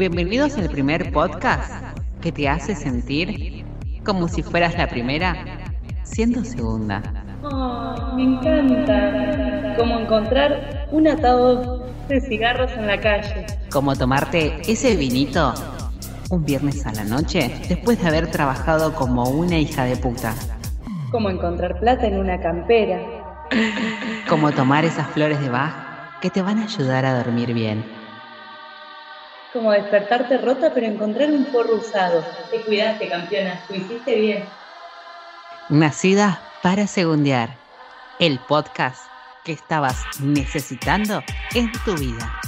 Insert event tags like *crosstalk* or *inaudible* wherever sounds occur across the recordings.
Bienvenidos al primer podcast que te hace sentir como si fueras la primera, siendo segunda. Oh, me encanta. Como encontrar un atado de cigarros en la calle. Como tomarte ese vinito un viernes a la noche después de haber trabajado como una hija de puta. Como encontrar plata en una campera. Como tomar esas flores de Bach que te van a ayudar a dormir bien. Como despertarte rota pero encontrar un forro usado. Te cuidaste, campeona. Lo hiciste bien. Nacida para segundear. El podcast que estabas necesitando en tu vida.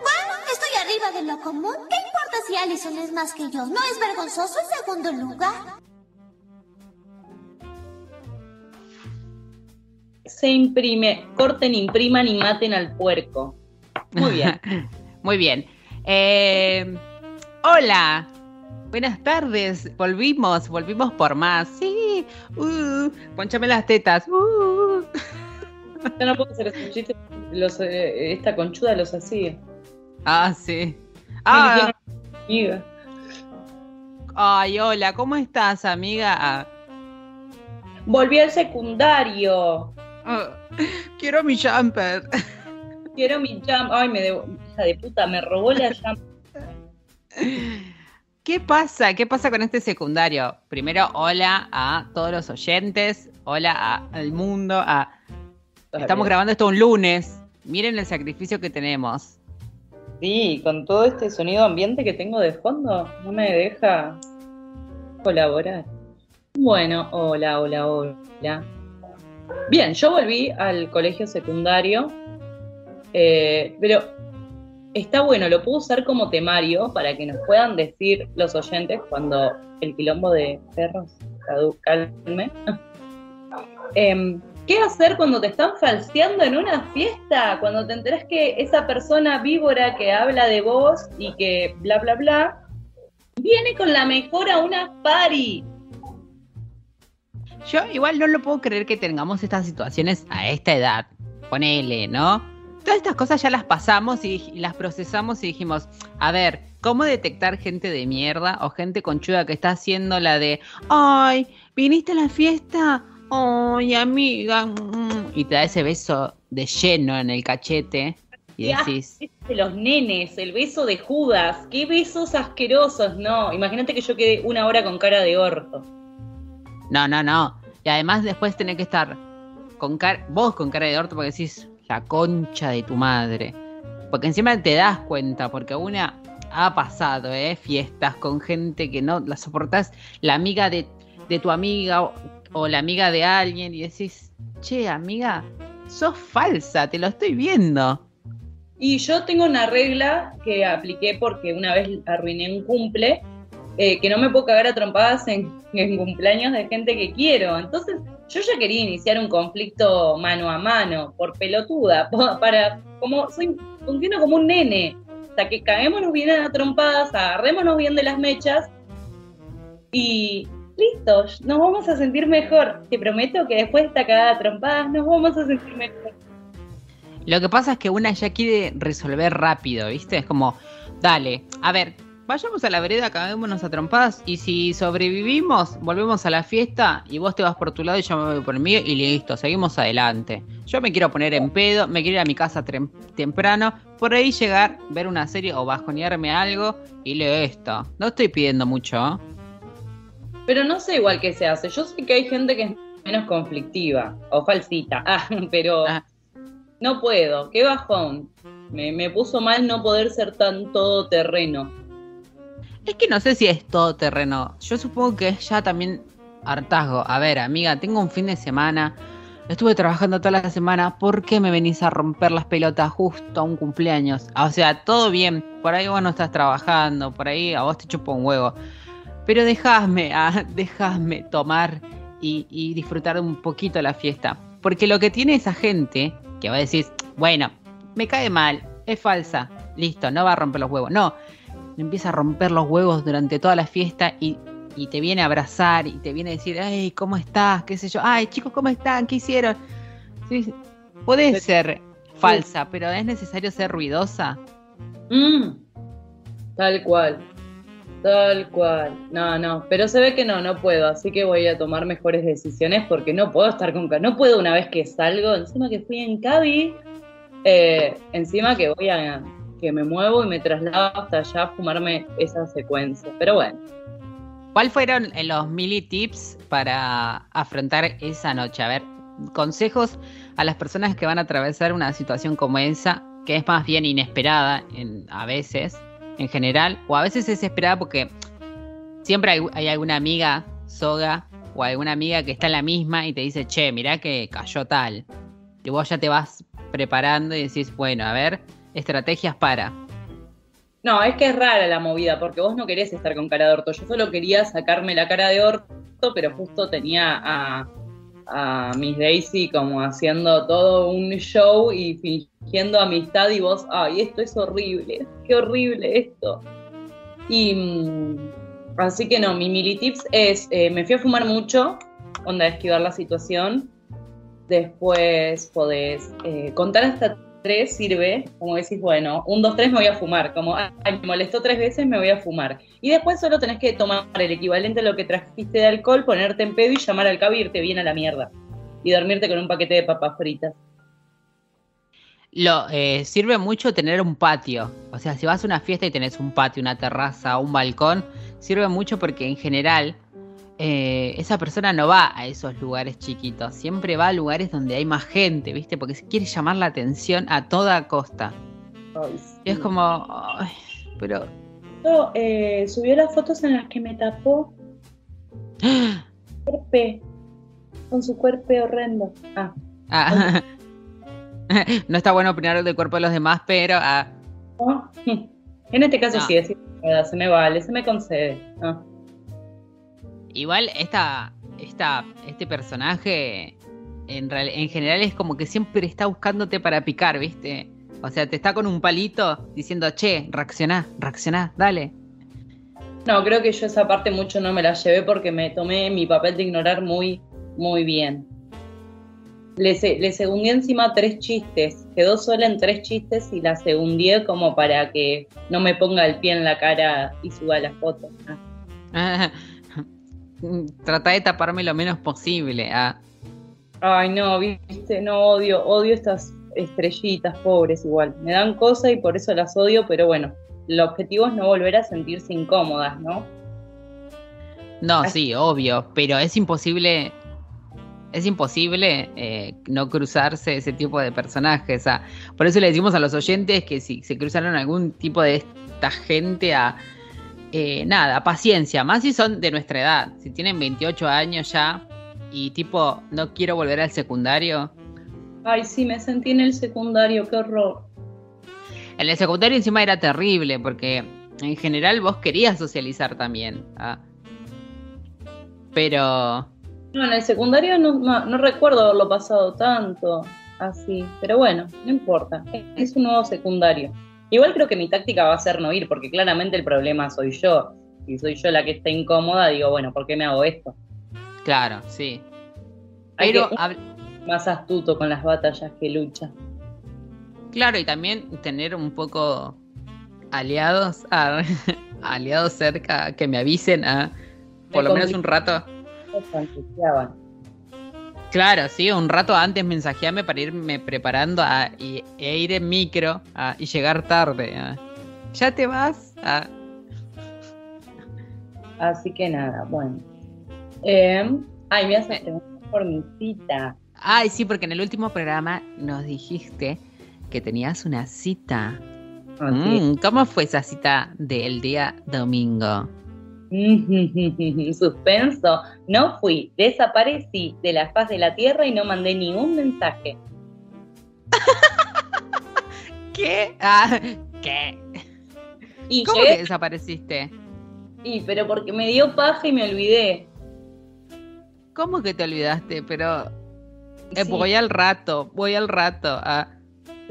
Bueno, estoy arriba de lo común. ¿Qué importa si Allison es más que yo? ¿No es vergonzoso el segundo lugar? Se imprime. Corten, impriman y maten al puerco. Muy bien. *laughs* Muy bien. Eh, hola. Buenas tardes. Volvimos, volvimos por más. Sí. Uh, ponchame las tetas. Uh. *laughs* Yo no puedo hacer esos chistes. Los, eh, esta conchuda los hacía. Ah, sí. Ah, Amiga. ay, hola. ¿Cómo estás, amiga? Volví al secundario. Ah, quiero mi jumper. *laughs* Quiero mi jam. Ay, me debo. Hija de puta, me robó la jam. ¿Qué pasa? ¿Qué pasa con este secundario? Primero, hola a todos los oyentes, hola a- al mundo, a... Estamos grabando esto un lunes. Miren el sacrificio que tenemos. Sí, con todo este sonido ambiente que tengo de fondo, no me deja colaborar. Bueno, hola, hola, hola. Bien, yo volví al colegio secundario, eh, pero está bueno, lo puedo usar como temario para que nos puedan decir los oyentes cuando el quilombo de perros calme. *laughs* Em, ¿Qué hacer cuando te están falseando en una fiesta? Cuando te enterás que esa persona víbora que habla de vos y que bla, bla, bla, viene con la mejor a una party. Yo igual no lo puedo creer que tengamos estas situaciones a esta edad. Ponele, ¿no? Todas estas cosas ya las pasamos y, y las procesamos y dijimos, a ver, ¿cómo detectar gente de mierda o gente conchuda que está haciendo la de, ay, viniste a la fiesta? Ay, amiga. mm", Y te da ese beso de lleno en el cachete y decís, De los nenes, el beso de Judas, qué besos asquerosos, no. Imagínate que yo quedé una hora con cara de orto. No, no, no. Y además después tenés que estar con cara, vos con cara de orto porque decís la concha de tu madre. Porque encima te das cuenta, porque una ha pasado, ¿eh? Fiestas con gente que no la soportás, la amiga de, de tu amiga o, o la amiga de alguien, y decís, che, amiga, sos falsa, te lo estoy viendo. Y yo tengo una regla que apliqué porque una vez arruiné un cumple, eh, que no me puedo cagar a trompadas en, cumpleaños de gente que quiero. Entonces, yo ya quería iniciar un conflicto mano a mano, por pelotuda, *laughs* para, como, soy, funciono como un nene. O sea, que caguémonos bien a trompadas, agarrémonos bien de las mechas y listo, nos vamos a sentir mejor. Te prometo que después de esta cagada a trompadas nos vamos a sentir mejor. Lo que pasa es que una ya quiere resolver rápido, ¿viste? Es como, dale, a ver, vayamos a la vereda, caguémonos a trompadas y si sobrevivimos, volvemos a la fiesta y vos te vas por tu lado y yo me voy por el mío y listo, seguimos adelante. Yo me quiero poner en pedo, me quiero ir a mi casa temprano, por ahí llegar, ver una serie o bajonearme algo y leo esto. No estoy pidiendo mucho, ¿eh? Pero no sé igual qué se hace. Yo sé que hay gente que es menos conflictiva o falsita, *laughs* ah, pero Ah. no puedo. Qué bajón. Me, me puso mal no poder ser tan todoterreno. Es que no sé si es todo terreno. Yo supongo que es ya también hartazgo. A ver, amiga, tengo un fin de semana. Estuve trabajando toda la semana. ¿Por qué me venís a romper las pelotas justo a un cumpleaños? O sea, todo bien. Por ahí vos no estás trabajando. Por ahí a vos te chupo un huevo. Pero dejadme, ah, *laughs* dejadme tomar y, y disfrutar un poquito la fiesta. Porque lo que tiene esa gente, que va a decir, bueno, me cae mal, es falsa, listo, no va a romper los huevos. No, empieza a romper los huevos durante toda la fiesta y y te viene a abrazar y te viene a decir, ay, ¿cómo estás? ¿Qué sé yo? Ay, chicos, ¿cómo están? ¿Qué hicieron? Sí, puede ser falsa, pero es necesario ser ruidosa. Mm, tal cual. Tal cual. No, no, pero se ve que no, no puedo, así que voy a tomar mejores decisiones porque no puedo estar con... No puedo una vez que salgo, encima que fui en Cabi, eh, encima que voy a... que me muevo y me traslado hasta allá a fumarme esa secuencia. Pero bueno. ¿Cuál fueron los mili tips para afrontar esa noche? A ver, consejos a las personas que van a atravesar una situación como esa, que es más bien inesperada en, a veces en general, o a veces es esperada porque siempre hay, alguna amiga soga o alguna amiga que está en la misma y te dice, che, mirá que cayó tal. Y vos ya te vas preparando y decís, bueno, a ver, estrategias para. No, es que es rara la movida, porque vos no querés estar con cara de orto. Yo solo quería sacarme la cara de orto, pero justo tenía a, a Miss Daisy como haciendo todo un show y fingiendo amistad y vos, ay, esto es horrible, qué horrible esto. Y mm, así que no, mi mili tips es, eh, me fui a fumar mucho, onda, esquivar la situación. Después podés eh, contar hasta tres sirve, como decís, bueno, un, dos, tres me voy a fumar, como, ay, me molestó tres veces, me voy a fumar. Y después solo tenés que tomar el equivalente a lo que trajiste de alcohol, ponerte en pedo y llamar al cabo y irte bien a la mierda. Y dormirte con un paquete de papas fritas. Lo, eh, sirve mucho tener un patio. O sea, si vas a una fiesta y tenés un patio, una terraza, un balcón, sirve mucho porque en general eh, esa persona no va a esos lugares chiquitos, siempre va a lugares donde hay más gente, ¿viste? Porque se quiere llamar la atención a toda costa. Y es como, pero... eh, subió las fotos en las que me tapó. *gasps* Con su cuerpo horrendo. Ah. ah. *laughs* no está bueno opinar del cuerpo de los demás, pero... Ah. *laughs* En este caso sí, se me vale, se me concede. Ah. Igual esta, esta, este personaje en, en general es como que siempre está buscándote para picar, ¿viste? O sea, te está con un palito diciendo, che, reaccioná, reaccioná, dale. No, creo que yo esa parte mucho no me la llevé porque me tomé mi papel de ignorar muy, muy bien. Le, le segundí encima tres chistes, quedó sola en tres chistes y la segundí como para que no me ponga el pie en la cara y suba la foto. Ah. *laughs* *laughs* trata de taparme lo menos posible. Ah. Ay, no, viste, no odio, odio estas estrellitas pobres igual. Me dan cosas y por eso las odio, pero bueno, el objetivo es no volver a sentirse incómodas, ¿no? No, sí, obvio, pero es imposible, es imposible eh, no cruzarse ese tipo de personajes. Ah. Por eso le decimos a los oyentes que si se cruzaron algún tipo de esta gente a eh, nada, paciencia, más si son de nuestra edad, si tienen 28 años ya y tipo, no quiero volver al secundario. Ay, sí, me sentí en el secundario, qué horror. En el secundario encima era terrible porque en general vos querías socializar también. ¿ah? Pero... No, en el secundario no, no recuerdo haberlo pasado tanto así, pero bueno, no importa, es un nuevo secundario. Igual creo que mi táctica va a ser no ir, porque claramente el problema soy yo. Si soy yo la que está incómoda, digo, bueno, ¿por qué me hago esto? Claro, sí. Pero más astuto con las batallas que lucha. Claro, y también tener un poco aliados, *laughs* aliados cerca que me avisen a por lo menos un rato. Claro, sí, un rato antes mensajeame para irme preparando a, y, e ir en micro y llegar tarde. ¿Ya te vas? *laughs* Así que nada, bueno. Em, ay, me hace preguntar por mi cita. Ay, sí, porque en el último programa nos dijiste que tenías una cita. Ah, mm, ¿Cómo fue esa cita del día domingo? *laughs* Suspenso. No fui, desaparecí de la faz de la tierra y no mandé ni un mensaje. *laughs* ¿Qué? Ah, ¿Qué? ¿Y ¿Cómo que desapareciste? Y pero porque me dio paja y me olvidé. ¿Cómo que te olvidaste? Pero eh, voy al rato, voy al rato. Ah.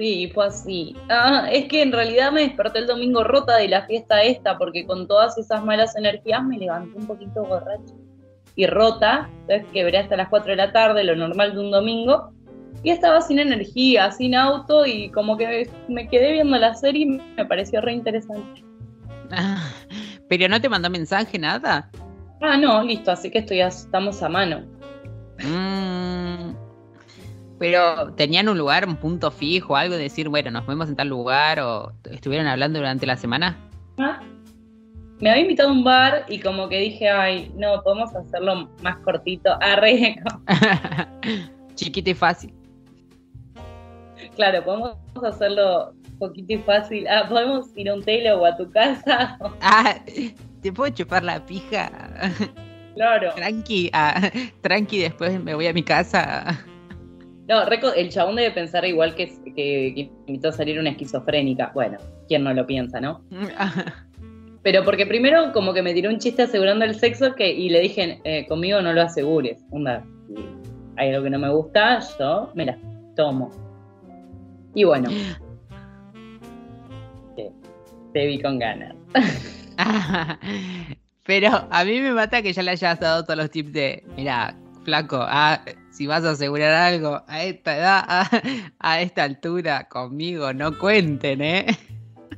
Sí, fue así. Ah, es que en realidad me desperté el domingo rota de la fiesta esta, porque con todas esas malas energías me levanté un poquito borracha y rota. Entonces quebré hasta las 4 de la tarde, lo normal de un domingo. Y estaba sin energía, sin auto, y como que me quedé viendo la serie y me pareció re interesante. Ah, pero no te mandó mensaje, nada. Ah, no, listo, así que estoy, estamos a mano. Mm, pero tenían un lugar, un punto fijo, algo de decir, bueno, nos vemos en tal lugar o estuvieron hablando durante la semana. Ah, me había invitado a un bar y como que dije, ay, no, podemos hacerlo más cortito. *laughs* Arre. *laughs* Chiquito y fácil. Claro, podemos hacerlo poquito y fácil. Ah, podemos ir a un telo o a tu casa. *laughs* Ah, ¿te puedo chupar la pija? Claro. Tranqui, ah, tranqui, después me voy a mi casa. No, el chabón debe pensar igual que, que, invitó a salir una esquizofrénica. Bueno, ¿quién no lo piensa, no? *laughs* Pero porque primero como que me tiró un chiste asegurando el sexo que, y le dije, eh, conmigo no lo asegures. Onda, hay algo que no me gusta, yo me la tomo. Y bueno, *gasps* te vi con ganas. *laughs* Pero a mí me mata que ya le hayas dado todos los tips de, mira, flaco, ah, si vas a asegurar algo a esta edad, a, esta altura, conmigo, no cuenten, ¿eh?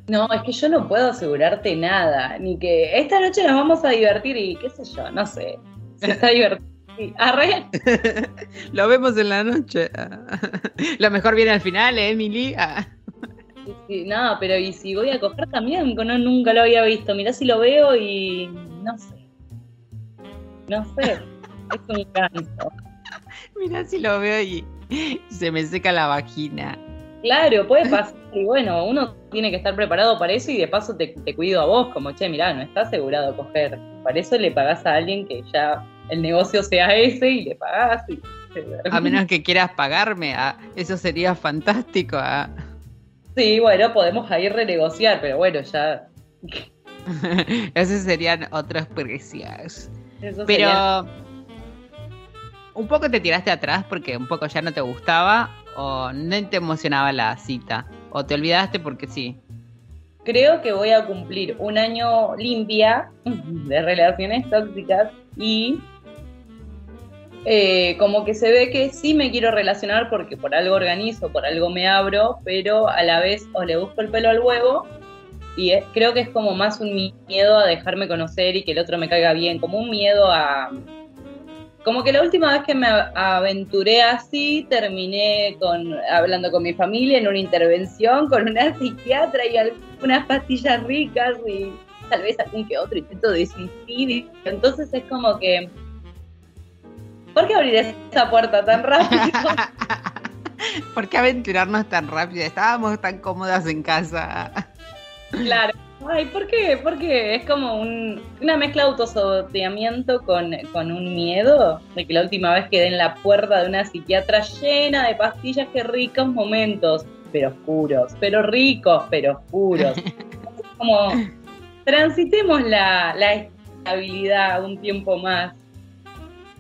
No, es que yo no puedo asegurarte nada, ni que esta noche nos vamos a divertir y qué sé yo, no sé. Se está *laughs* divertido. Arre. *laughs* Lo vemos en la noche. *laughs* Lo mejor viene al final, ¿eh, Emily. Sí, no, pero y si voy a coger también, no, nunca lo había visto. Mirá si lo veo y no sé. No sé. *laughs* es un canto. Mirá si lo veo y se me seca la vagina. Claro, puede pasar. Y bueno, uno tiene que estar preparado para eso y de paso te, cuido a vos, como, che, mirá, no está asegurado coger. Para eso le pagás a alguien que ya el negocio sea ese y le pagás. a menos que quieras pagarme, ah, eso sería fantástico. Ah. Sí, bueno, podemos ahí renegociar, pero bueno, ya. *laughs* Esos serían otros precios. pero. ¿Un poco te tiraste atrás porque un poco ya no te gustaba o no te emocionaba la cita? ¿O te olvidaste porque sí? Creo que voy a cumplir un año limpia *laughs* de relaciones tóxicas y eh, como que se ve que sí me quiero relacionar porque por algo organizo, por algo me abro, pero a la vez o le busco el pelo al huevo y creo que es como más un miedo a dejarme conocer y que el otro me caiga bien, como un miedo a... Como que la última vez que me aventuré así, terminé con hablando con mi familia en una intervención con una psiquiatra y algunas pastillas ricas y tal vez algún que otro intento de suicidio. Entonces es como que ¿Por qué abrir esa puerta tan rápido? *laughs* ¿Por qué aventurarnos tan rápido? Estábamos tan cómodas en casa. Claro. Ay, ¿por qué? Porque es como una mezcla de autosaboteamiento con, con un miedo de que la última vez quedé en la puerta de una psiquiatra llena de pastillas, qué ricos momentos, pero oscuros, pero ricos, pero oscuros. *laughs* como transitemos la, la estabilidad un tiempo más.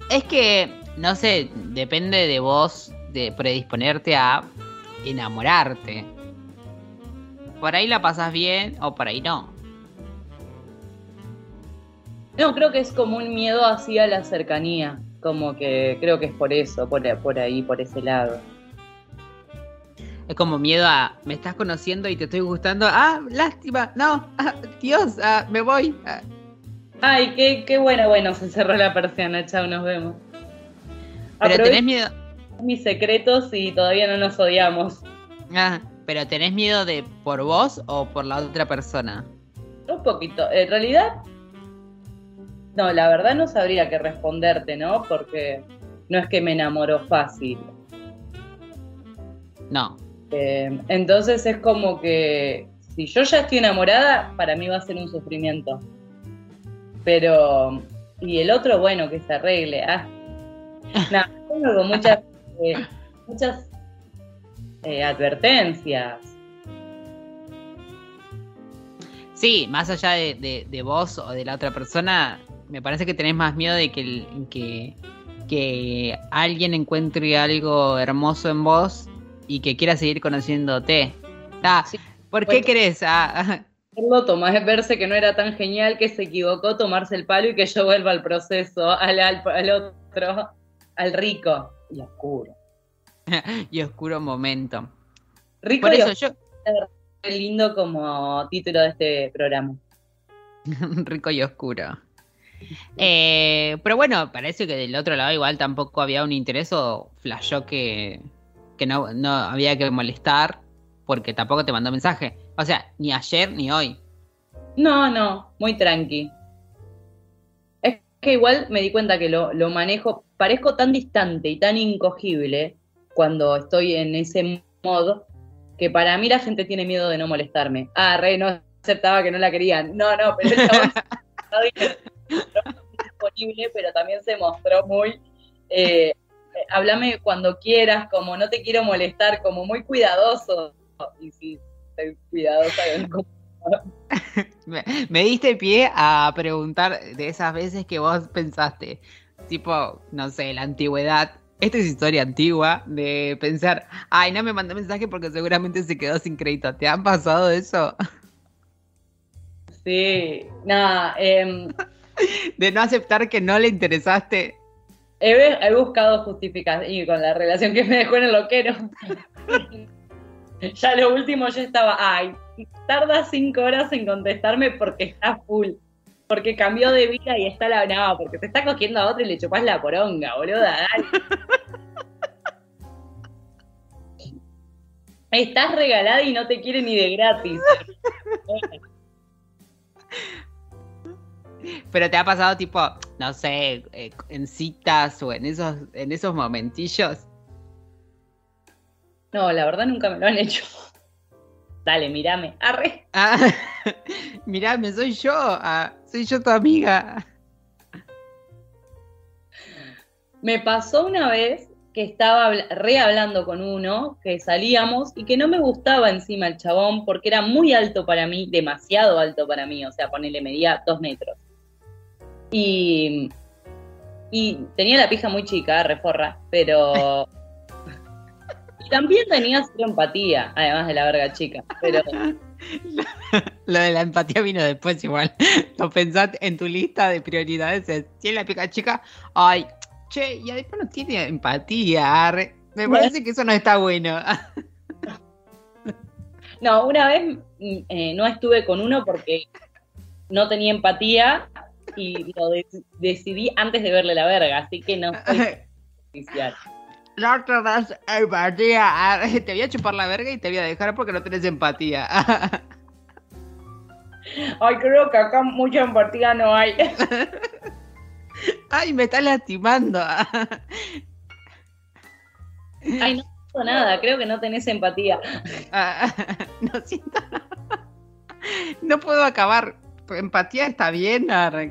Es que, no sé, depende de vos de predisponerte a enamorarte. Por ahí la pasas bien o por ahí no. No, creo que es como un miedo hacia la cercanía. Como que creo que es por eso, por, por ahí, por ese lado. Es como miedo a, me estás conociendo y te estoy gustando. Ah, lástima, no, ah, Dios, ah, me voy. Ah. Ay, qué, qué bueno, bueno, se cerró la persiana, chao, nos vemos. Pero tenés miedo. Mis secretos y todavía no nos odiamos. Ah, pero tenés miedo de por vos o por la otra persona. Un poquito. En realidad, no, la verdad no sabría qué responderte, ¿no? Porque no es que me enamoro fácil. No. Eh, entonces es como que si yo ya estoy enamorada, para mí va a ser un sufrimiento. Pero, y el otro, bueno, que se arregle. Ah. *laughs* No, tengo muchas, eh, muchas eh, advertencias. Sí, más allá de, de, vos o de la otra persona, me parece que tenés más miedo de que, que, que alguien encuentre algo hermoso en vos y que quiera seguir conociéndote. Ah, Sí. ¿Por qué querés? Ah, *laughs* tomar, verse que no era tan genial, que se equivocó, tomarse el palo y que yo vuelva al proceso, al, al, al otro, al rico y oscuro. *laughs* y oscuro momento. Rico Por y eso oscuro, yo, lindo como título de este programa. *laughs* rico y oscuro. Eh, pero bueno, parece que del otro lado igual tampoco había un interés o flashó que, que no, no había que molestar porque tampoco te mandó mensaje. O sea, ni ayer ni hoy. No, no, muy tranqui. Es que igual me di cuenta que lo, lo manejo, parezco tan distante y tan incogible cuando estoy en ese modo que para mí la gente tiene miedo de no molestarme. Ah, re, no aceptaba que no la querían. No, no, pero fue *laughs* disponible, pero también se mostró muy. eh, háblame cuando quieras, como no te quiero molestar, como muy cuidadoso. Y sí, soy cuidadosa con *laughs* Me, me diste pie a preguntar de esas veces que vos pensaste, tipo, no sé, la antigüedad. Esta es historia antigua de pensar, ay, no me mandó mensaje porque seguramente se quedó sin crédito. ¿Te han pasado eso? Sí, nada, em, *laughs* De no aceptar que no le interesaste. he, he buscado justificación y con la relación que me dejó en el loquero. *laughs* ya lo último yo estaba, ay, tarda cinco horas en contestarme porque está full, porque cambió de vida y está la no, porque te está cogiendo a otro y le chupás la poronga, boluda, dale. *laughs* Estás regalada y no te quiere ni de gratis. Pero te ha pasado tipo, no sé, eh, en citas o en esos, en esos momentillos. No, la verdad nunca me lo han hecho. Dale, mírame. Arre. Ah, *laughs* mirá, me soy yo, ah, soy yo tu amiga. Me pasó una vez que estaba habla- re hablando con uno, que salíamos y que no me gustaba encima el chabón porque era muy alto para mí, demasiado alto para mí, o sea, ponele, medía dos metros. Y, y tenía la pija muy chica, reforra, pero... Y *laughs* también tenía cero empatía, además de la verga chica, pero... *laughs* Lo de la empatía vino después igual. *laughs* Lo pensaste en tu lista de prioridades. es, Si es la pica chica, ay, che, y después no tiene empatía. arre. Me parece que eso no está bueno. No, una vez mm, eh, no estuve con uno porque no tenía empatía y lo de- decidí antes de verle la verga, así que no fue *laughs* oficial. No te das empatía. arre. *laughs* Te voy a chupar la verga y te voy a dejar porque no tenés empatía. *laughs* Ay, creo que acá mucha empatía no hay. Ay, me estás lastimando. Ay, no siento nada, creo que no tenés empatía. Ah, *laughs* no siento. No puedo acabar. Empatía está bien.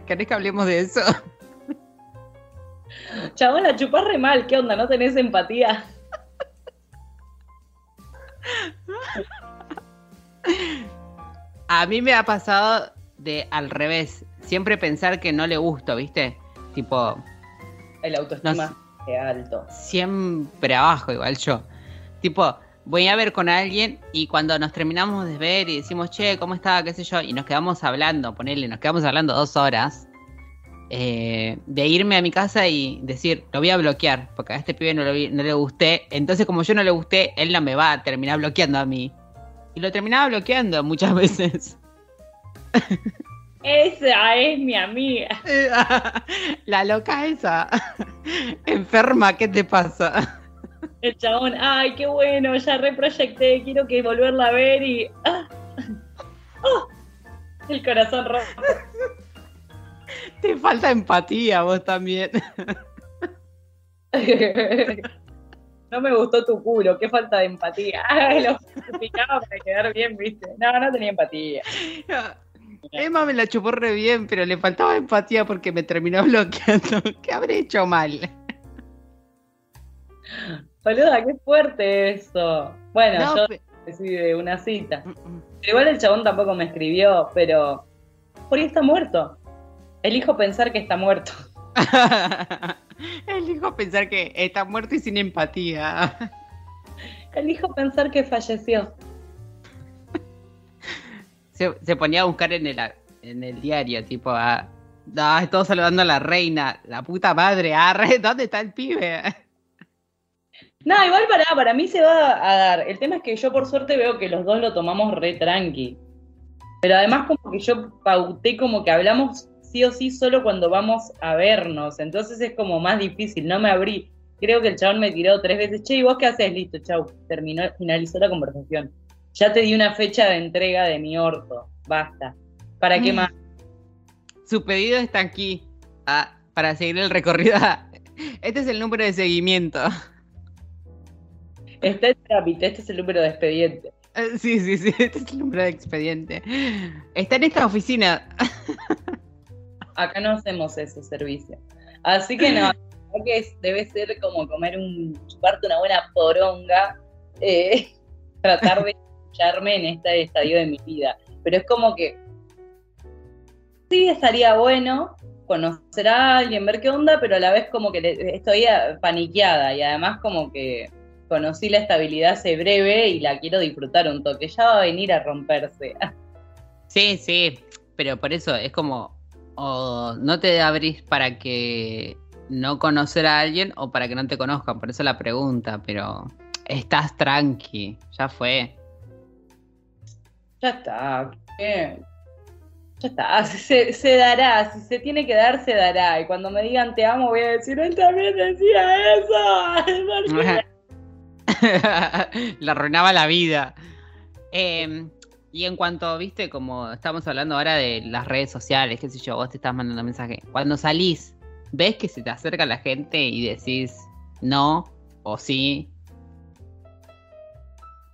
¿Querés que hablemos de eso? Chabón, la chupás re mal, ¿qué onda? ¿No tenés empatía? A mí me ha pasado de al revés. Siempre pensar que no le gusto, ¿viste? Tipo, El autoestima No alto. siempre abajo, igual yo. Tipo, voy a ver con alguien y cuando nos terminamos de ver y decimos, che, ¿cómo está? ¿Qué sé yo? Y nos quedamos hablando, ponele, nos quedamos hablando dos horas. Eh, de irme a mi casa y decir, lo voy a bloquear, porque a este pibe no, lo vi- no le gusté. Entonces, como yo no le gusté, él no me va a terminar bloqueando a mí. Y lo terminaba bloqueando muchas *laughs* veces. Esa es mi amiga. *laughs* La loca esa. *laughs* Enferma, ¿qué te pasa? El chabón, ay, qué bueno, ya reproyecté, quiero que volverla a ver y. ah, ah, el corazón rojo. Te falta empatía vos también. *laughs* No me gustó tu culo, qué falta de empatía. Ay, lo justificaba para quedar bien, viste. No, no tenía empatía. *laughs* Emma me la chupó re bien, pero le faltaba empatía porque me terminó *laughs* bloqueando. ¿Qué habré hecho mal? Boluda, qué fuerte eso. Bueno, No, yo pe- decidí de una cita. Mm, mm. Igual el chabón tampoco me escribió, pero. ¿Por qué está muerto? Elijo pensar que está muerto. *laughs* Elijo pensar que está muerto y sin empatía. Elijo pensar que falleció. Se, ponía a buscar en el, en el diario, tipo, a, ah, estoy saludando a la reina, la puta madre, arre, ¿dónde está el pibe? No, igual para, para mí se va a dar. El tema es que yo por suerte veo que los dos lo tomamos re tranqui. Pero además como que yo pauté como que hablamos sí o sí solo cuando vamos a vernos. Entonces es como más difícil, no me abrí. Creo que el chabón me tiró tres veces, che, ¿y vos qué haces? Listo, chau. Terminó, finalizó la conversación. Ya te di una fecha de entrega de mi orto. Basta. ¿Para qué mm. más? Su pedido está aquí. Ah, para seguir el recorrido. *laughs* Este es el número de seguimiento. Está el trámite, este es el número de expediente. Eh, sí, sí, sí, *laughs* este es el número de expediente. Está en esta oficina. *laughs* Acá no hacemos ese servicio. Así que no, *laughs* que debe ser como comer un, chuparte una buena poronga, eh, *laughs* tratar de escucharme en este estadio de mi vida. Pero es como que sí estaría bueno conocer a alguien, ver qué onda, pero a la vez como que estoy paniqueada y además como que conocí la estabilidad hace breve y la quiero disfrutar un toque. Ya va a venir a romperse. *laughs* Sí, sí, pero por eso es como, o no te abrís para que no conocer a alguien o para que no te conozcan, por eso la pregunta, pero estás tranqui, ya fue. Ya está, Ya está, *laughs* se, dará, si se tiene que dar, se dará. Y cuando me digan te amo, voy a decir, él también decía eso. *laughs* *laughs* Le arruinaba la vida. Em, y en cuanto, viste, como estamos hablando ahora de las redes sociales, qué sé yo, vos te estás mandando mensaje. Cuando salís, ves que se te acerca la gente y decís no o sí.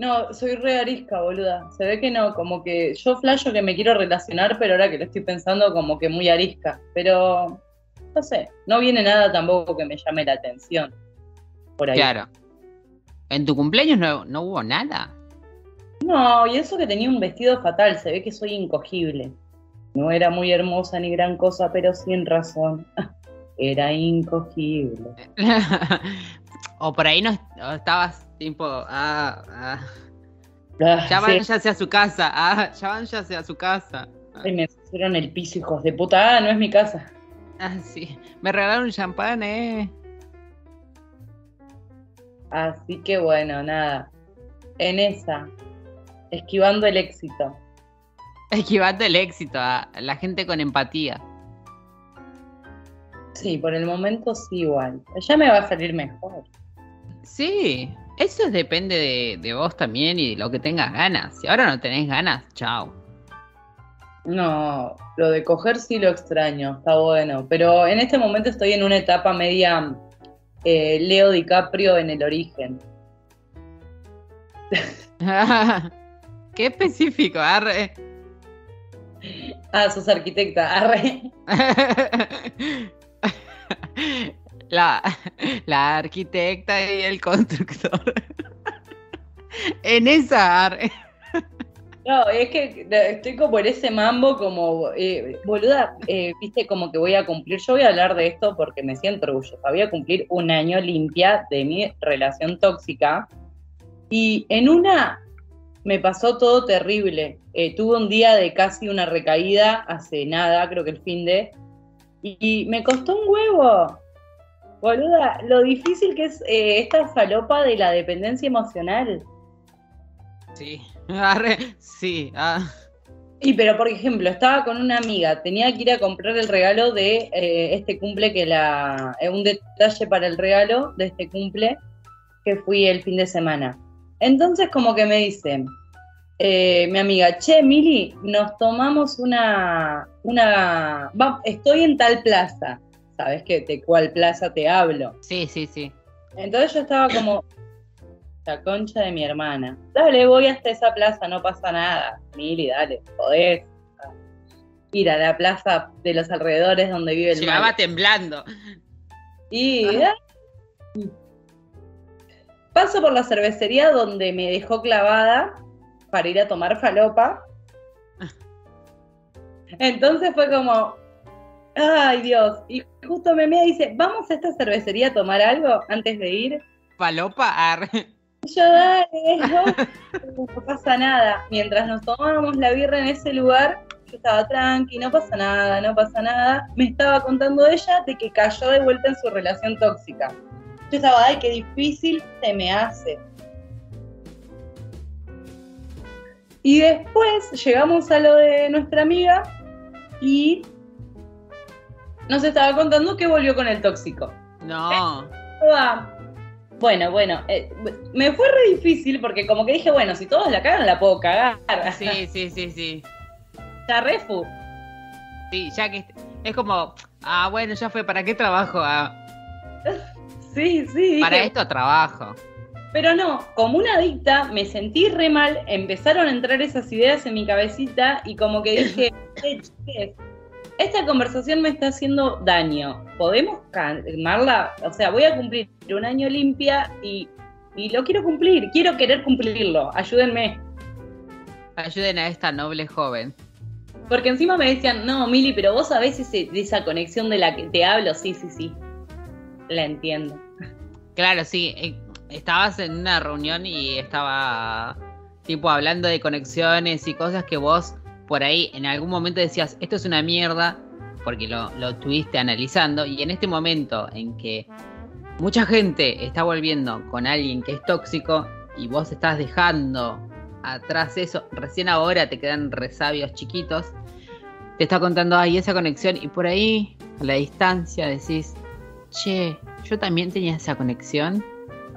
No, soy re arisca, boluda. Se ve que no, como que yo flasho que me quiero relacionar, pero ahora que lo estoy pensando, como que muy arisca. Pero, no sé, no viene nada tampoco que me llame la atención. Por ahí. Claro. ¿En tu cumpleaños no, hubo nada? No, y eso que tenía un vestido fatal, se ve que soy incogible. No era muy hermosa ni gran cosa, pero sin razón. *laughs* Era incogible. *laughs* o por ahí no estabas tipo, ah, ah. ah ya van ya a su casa, ah, ya van ya a su casa. Ay, me pusieron el piso, hijos de puta, ah, no es mi casa. Ah, sí. Me regalaron champán, eh. Así que bueno, nada. En esa, esquivando el éxito. Esquivando el éxito, a la gente con empatía. Sí, por el momento sí igual. Ya me va a salir mejor. Sí, eso depende de, de vos también y de lo que tengas ganas. Si ahora no tenés ganas, chao. No, lo de coger sí lo extraño, está bueno. Pero en este momento estoy en una etapa media eh, Leo DiCaprio en el origen. *laughs* Qué específico, arre. Ah, sos arquitecta, arre. La, la arquitecta y el constructor. en esa arre. No, es que estoy como en ese mambo, como, eh, boluda, eh, viste, como que voy a cumplir, yo voy a hablar de esto porque me siento orgullosa, voy a cumplir un año limpia de mi relación tóxica y en una me pasó todo terrible. Eh, tuve un día de casi una recaída, hace nada, creo que el fin de, y, me costó un huevo. Boluda, lo difícil que es esta falopa de la dependencia emocional. Sí, *laughs* sí. Ah. Y pero por ejemplo, estaba con una amiga, tenía que ir a comprar el regalo de eh, este cumple que la. Eh, un detalle para el regalo de este cumple que fui el fin de semana. Entonces, como que me dicen, eh, mi amiga, che, Mili, nos tomamos una. una estoy en tal plaza. ¿Sabes que de cuál plaza te hablo? Sí, sí, sí. Entonces yo estaba como, la concha de mi hermana. Dale, voy hasta esa plaza, no pasa nada. Mili, dale, podés ir a la plaza de los alrededores donde vive el Llevaba temblando. Y paso por la cervecería donde me dejó clavada para ir a tomar falopa. Entonces fue como, ay Dios. Y justo me dice, vamos a esta cervecería a tomar algo antes de ir. Falopa, ar. yo dale, no, no pasa nada. Mientras nos tomábamos la birra en ese lugar, yo estaba tranqui, no pasa nada, no pasa nada. Me estaba contando ella de que cayó de vuelta en su relación tóxica. Yo estaba, ay, qué difícil se me hace. Y después llegamos a lo de nuestra amiga y nos estaba contando que volvió con el tóxico. No. Ah, Bueno, bueno, eh, me fue re difícil porque como que dije, bueno, si todos la cagan, la puedo cagar. Sí, sí, sí, sí. Ya refu. Sí, ya que es como, ah, bueno, ya fue, ¿para qué trabajo? Ah, *laughs* Sí, sí. para dije, esto trabajo. Pero no, como una adicta me sentí re mal, empezaron a entrar esas ideas en mi cabecita y como que dije, *laughs* "Eh, chiques, esta conversación me está haciendo daño. ¿Podemos calmarla? O sea, voy a cumplir un año limpia y, y lo quiero cumplir, quiero querer cumplirlo, ayúdenme. Ayuden a esta noble joven. Porque encima me decían, no, Mili, pero vos sabés ese- de esa conexión de la que te hablo, sí, sí, sí. La entiendo. Claro, sí. Estabas en una reunión y estaba tipo hablando de conexiones y cosas que vos por ahí en algún momento decías, esto es una mierda, porque lo, lo analizando, y en este momento en que mucha gente está volviendo con alguien que es tóxico y vos estás dejando atrás eso, recién ahora te quedan resabios chiquitos, te está contando, ay, esa conexión, y por ahí, a la distancia, decís, che, yo también tenía esa conexión.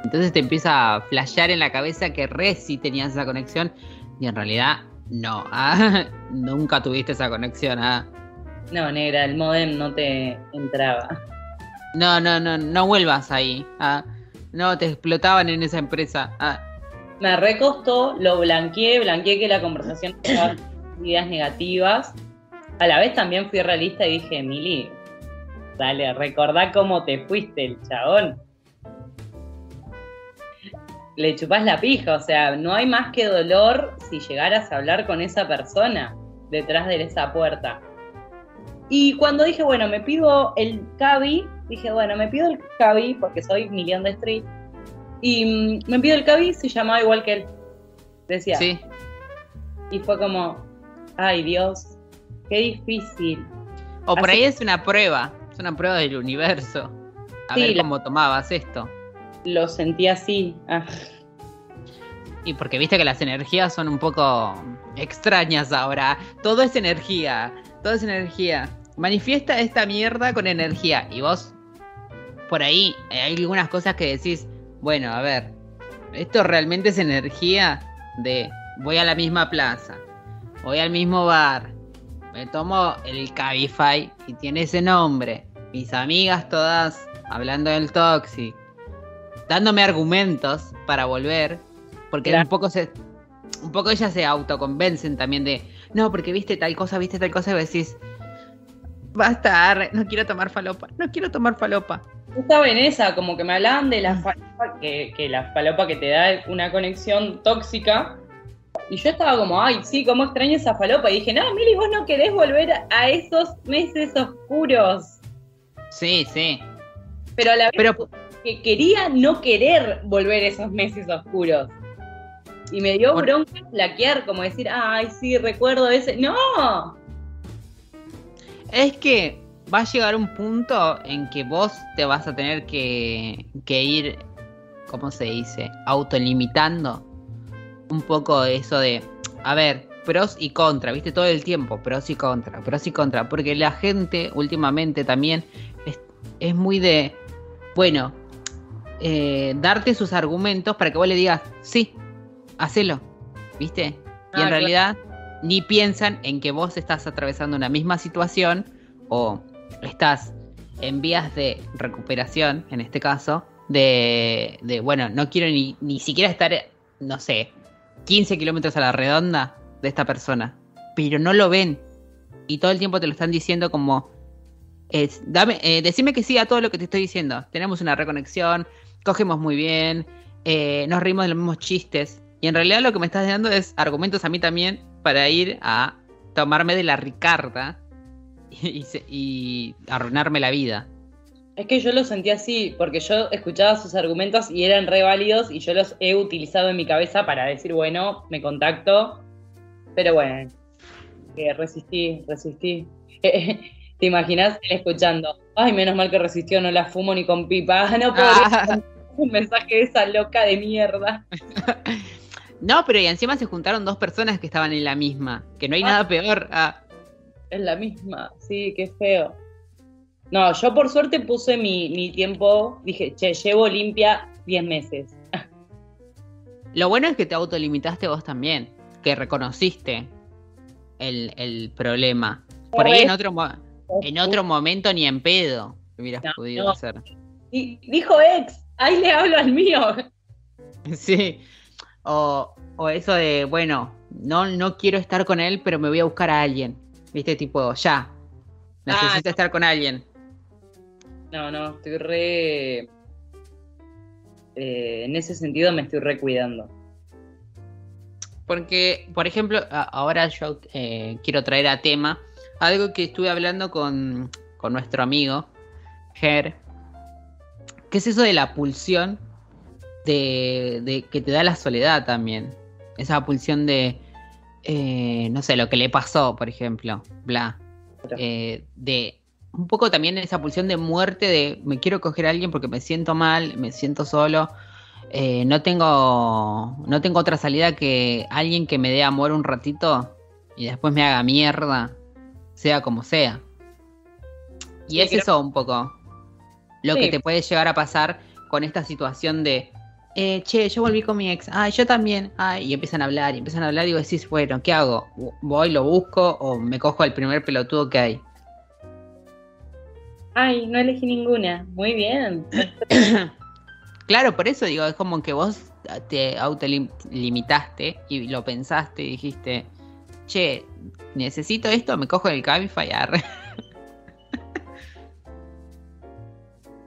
Entonces te empieza a flashear en la cabeza que re sí tenías esa conexión y en realidad no. *laughs* ah, nunca tuviste esa conexión. ah. No, negra, el modem no te entraba. No, no, no, no vuelvas ahí. ah. No, te explotaban en esa empresa. ah. Me recostó, lo blanqueé, blanqueé que la conversación *coughs* tenía ideas negativas. A la vez también fui realista y dije, Mili, dale, recordá cómo te fuiste el chabón. Le chupás la pija, o sea, no hay más que dolor si llegaras a hablar con esa persona detrás de esa puerta. Y cuando dije, bueno, me pido el Cabi, dije, bueno, me pido el Cabi porque soy Million de Street. Y mm, me pido el Cabi, se llamaba igual que él. Decía. Sí. Y fue como, ay Dios, qué difícil. O por Así- ahí es una prueba. Es una prueba del universo. A Sí, ver cómo tomabas esto. Lo sentí así. Ah, Y porque viste que las energías son un poco extrañas ahora. Todo es energía. Todo es energía. Manifiesta esta mierda con energía. Y vos, por ahí, hay algunas cosas que decís, bueno, a ver, esto realmente es energía de voy a la misma plaza, voy al mismo bar, me tomo el Cabify y tiene ese nombre. Mis amigas todas hablando del Toxic, dándome argumentos para volver, porque Claro. un poco se un poco ellas se autoconvencen también de, no, porque viste tal cosa, viste tal cosa y decís, basta, no quiero tomar falopa, no quiero tomar falopa. Yo estaba en esa, como que me hablaban de la falopa, que, que la falopa que te da una conexión tóxica. Y yo estaba como, ay, sí, cómo extraño esa falopa. Y dije, no, Mili, vos no querés volver a esos meses oscuros. Sí, sí. Pero a la vez Pero que quería no querer volver esos meses oscuros. Y me dio bronca flaquear, como decir, ay, sí, recuerdo ese. ¡No! es que va a llegar un punto en que vos te vas a tener que, que ir, ¿cómo se dice? Autolimitando un poco eso de, a ver, pros y contra, viste, todo el tiempo, pros y contra, pros y contra, porque la gente últimamente también es, es muy de, bueno, eh, darte sus argumentos para que vos le digas, sí, hacelo, viste, y Ah, en claro. realidad ni piensan en que vos estás atravesando una misma situación o estás en vías de recuperación, en este caso, de, de, bueno, no quiero ni, ni siquiera estar, no sé, 15 kilómetros a la redonda de esta persona, pero no lo ven. Y todo el tiempo te lo están diciendo como, es, dame, eh, decime que sí a todo lo que te estoy diciendo, tenemos una reconexión, cogemos muy bien, eh, nos reímos de los mismos chistes. Y en realidad lo que me estás dando es argumentos a mí también para ir a tomarme de la Ricarda *laughs* y, y arruinarme la vida. Es que yo lo sentí así, porque yo escuchaba sus argumentos y eran re válidos y yo los he utilizado en mi cabeza para decir, bueno, me contacto. Pero bueno, eh, resistí, resistí. *laughs* ¿Te imaginas escuchando? Ay, menos mal que resistió, no la fumo ni con pipa. *laughs* No puedo. Ah. Un mensaje de esa loca de mierda. *laughs* No, pero y encima se juntaron dos personas que estaban en la misma, que no hay Ah. nada peor. Ah, Es la misma, sí, qué feo. No, yo por suerte puse mi, mi tiempo, dije, che, llevo limpia 10 meses. *laughs* Lo bueno es que te autolimitaste vos también, que reconociste el, el problema. Por ahí en otro, mo- en otro momento ni en pedo hubieras No, podido no. hacer. Y dijo ex, ahí le hablo al mío. Sí. O, o eso de, bueno, no, no quiero estar con él, pero me voy a buscar a alguien. ¿Viste? Tipo, ya. Necesito Ah, no. estar con alguien. No, no, estoy re... eh, en ese sentido me estoy recuidando. Porque, por ejemplo, ahora yo eh, quiero traer a tema algo que estuve hablando con, con nuestro amigo, Ger, que es eso de la pulsión de, de que te da la soledad también. Esa pulsión de, eh, no sé, lo que le pasó, por ejemplo, bla. Eh, de un poco también esa pulsión de muerte de me quiero coger a alguien porque me siento mal, me siento solo. Eh, no tengo no tengo otra salida que alguien que me dé amor un ratito y después me haga mierda, sea como sea. Y Sí, es creo- eso un poco lo que te puede llegar a pasar con esta situación de eh, che, yo volví con mi ex, ay, yo también, ay, y empiezan a hablar, y empiezan a hablar, y vos decís, bueno, ¿qué hago? ¿Voy, lo busco o me cojo al primer pelotudo que hay? Ay, no elegí ninguna. Muy bien. *coughs* Claro, por eso digo, es como que vos te autolimitaste y lo pensaste y dijiste, che, necesito esto, me cojo el Cabify arre.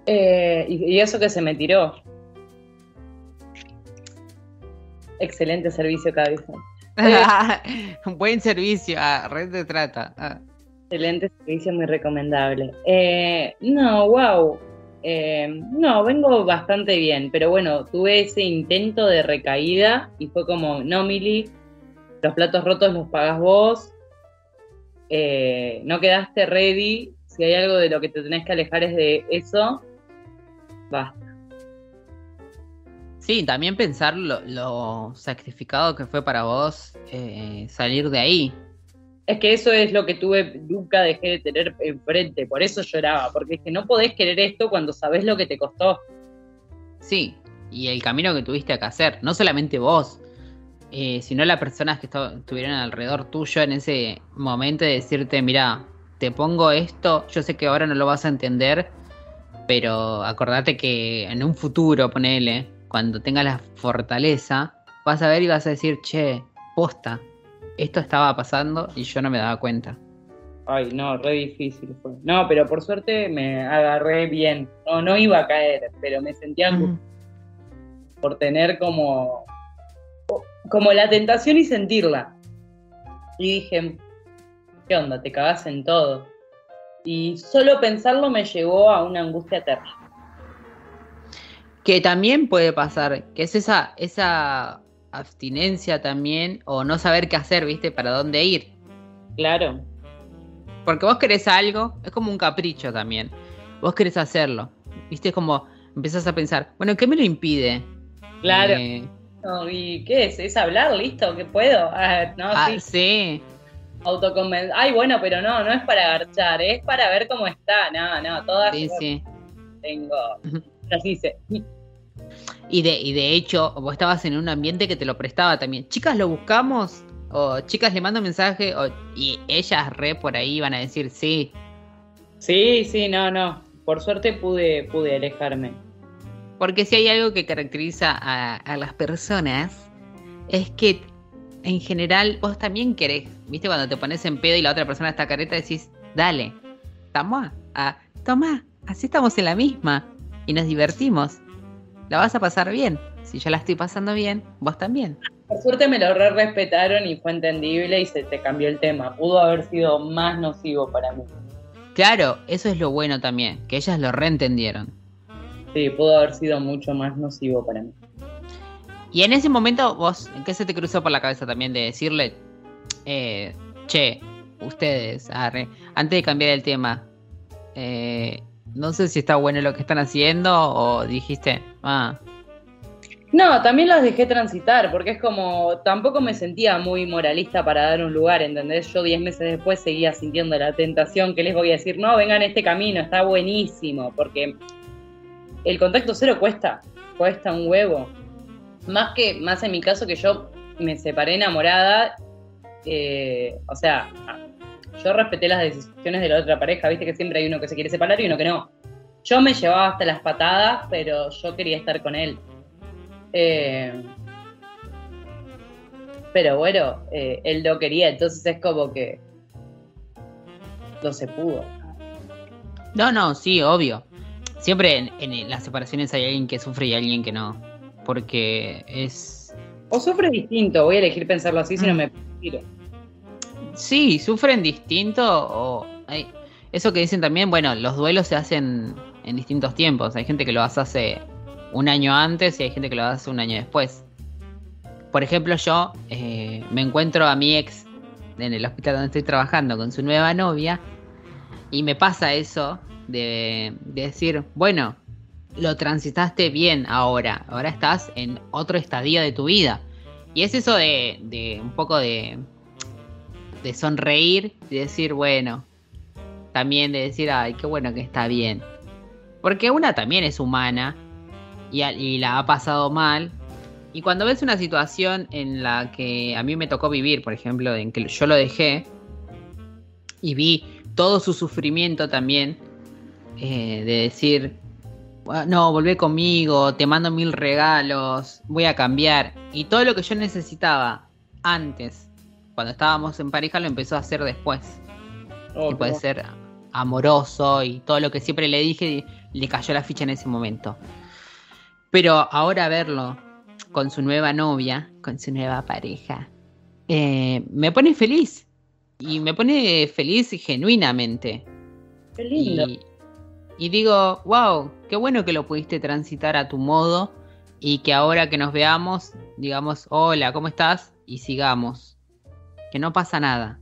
Eh, y, y eso que se me tiró. Excelente servicio, Cabezón. Un *laughs* buen servicio, a red de trata. ah. Excelente servicio, muy recomendable. Eh, no, wow. Eh, no, vengo bastante bien, pero bueno, tuve ese intento de recaída y fue como, no, Mili, los platos rotos los pagas vos, eh, no quedaste ready, si hay algo de lo que te tenés que alejar es de eso, basta. Sí, también pensar lo, lo sacrificado que fue para vos eh, salir de ahí. Es que eso es lo que tuve, nunca dejé de tener enfrente, por eso lloraba, porque es que no podés querer esto cuando sabés lo que te costó. Sí, y el camino que tuviste que hacer, no solamente vos, eh, sino las personas que estu- estuvieron alrededor tuyo en ese momento de decirte, mira, te pongo esto, yo sé que ahora no lo vas a entender, pero acordate que en un futuro, ponele, cuando tengas la fortaleza, vas a ver y vas a decir, che, posta, esto estaba pasando y yo no me daba cuenta. Ay, no, re difícil fue. No, pero por suerte me agarré bien. No, no iba a caer, pero me sentía Ujú. por tener como, como la tentación y sentirla. Y dije, ¿qué onda? Te cagás en todo. Y solo pensarlo me llevó a una angustia terrible. Que también puede pasar, que es esa, esa abstinencia también, o no saber qué hacer, ¿viste? Para dónde ir. Claro. Porque vos querés algo, es como un capricho también. Vos querés hacerlo, ¿viste? Es como empezás a pensar, bueno, ¿qué me lo impide? Claro. Eh, No, ¿Y qué es? ¿Es hablar? ¿Listo? ¿Qué puedo? Ah, no, ah, sí. sí. Autoconven- Ay, bueno, pero no, no es para garchar, es para ver cómo está. No, no, todas Sí, sí. tengo. Así hice. Y de, y de hecho, vos estabas en un ambiente que te lo prestaba también. Chicas, lo buscamos. O chicas, le mando mensaje. O, y ellas re por ahí van a decir sí. Sí, sí, no, no. Por suerte pude, pude alejarme. Porque si hay algo que caracteriza a, a las personas, es que en general vos también querés, viste, cuando te pones en pedo y la otra persona está careta, decís, dale, toma, ah, toma, así estamos en la misma y nos divertimos. La vas a pasar bien. Si yo la estoy pasando bien, vos también. Por suerte me lo re respetaron y fue entendible y se te cambió el tema. Pudo haber sido más nocivo para mí. Claro, eso es lo bueno también, que ellas lo reentendieron. Sí, pudo haber sido mucho más nocivo para mí. Y en ese momento, vos, ¿qué se te cruzó por la cabeza también de decirle, eh, che, ustedes, antes de cambiar el tema, eh, no sé si está bueno lo que están haciendo o dijiste, ah. No, también los dejé transitar, porque es como, tampoco me sentía muy moralista para dar un lugar, ¿entendés? Yo diez meses después seguía sintiendo la tentación que les voy a decir, no, vengan este camino, está buenísimo, porque el contacto cero cuesta, cuesta un huevo. Más que, más en mi caso que yo me separé enamorada, eh, o sea, yo respeté las decisiones de la otra pareja, viste que siempre hay uno que se quiere separar y uno que no. Yo me llevaba hasta las patadas, pero yo quería estar con él. Eh, pero bueno, eh, él lo quería, entonces es como que no se pudo. No, no, sí, obvio. Siempre en, las separaciones hay alguien que sufre y alguien que no. Porque es. O sufre distinto, voy a elegir pensarlo así, si no mm. me tiro. Sí, sufren distinto o eso que dicen también, bueno, los duelos se hacen en distintos tiempos. Hay gente que lo hace un año antes y hay gente que lo hace un año después. Por ejemplo, yo eh, me encuentro a mi ex en el hospital donde estoy trabajando con su nueva novia y me pasa eso de, decir, bueno, lo transitaste bien ahora, ahora estás en otro estadio de tu vida. Y es eso de, de un poco de, de sonreír y decir, bueno, también de decir, ay, qué bueno que está bien. Porque una también es humana y, la ha pasado mal. Y cuando ves una situación en la que a mí me tocó vivir, por ejemplo, en que yo lo dejé y vi todo su sufrimiento también, eh, de decir, no, volvé conmigo, te mando mil regalos, voy a cambiar. Y todo lo que yo necesitaba antes cuando estábamos en pareja lo empezó a hacer después. Oh, y puede ser amoroso y todo lo que siempre le dije le cayó la ficha en ese momento. Pero ahora verlo con su nueva novia, con su nueva pareja, eh, me pone feliz. Y me pone feliz genuinamente. Qué lindo. Y, y digo, wow, qué bueno que lo pudiste transitar a tu modo y que ahora que nos veamos, digamos, hola, ¿cómo estás? Y sigamos que no pasa nada.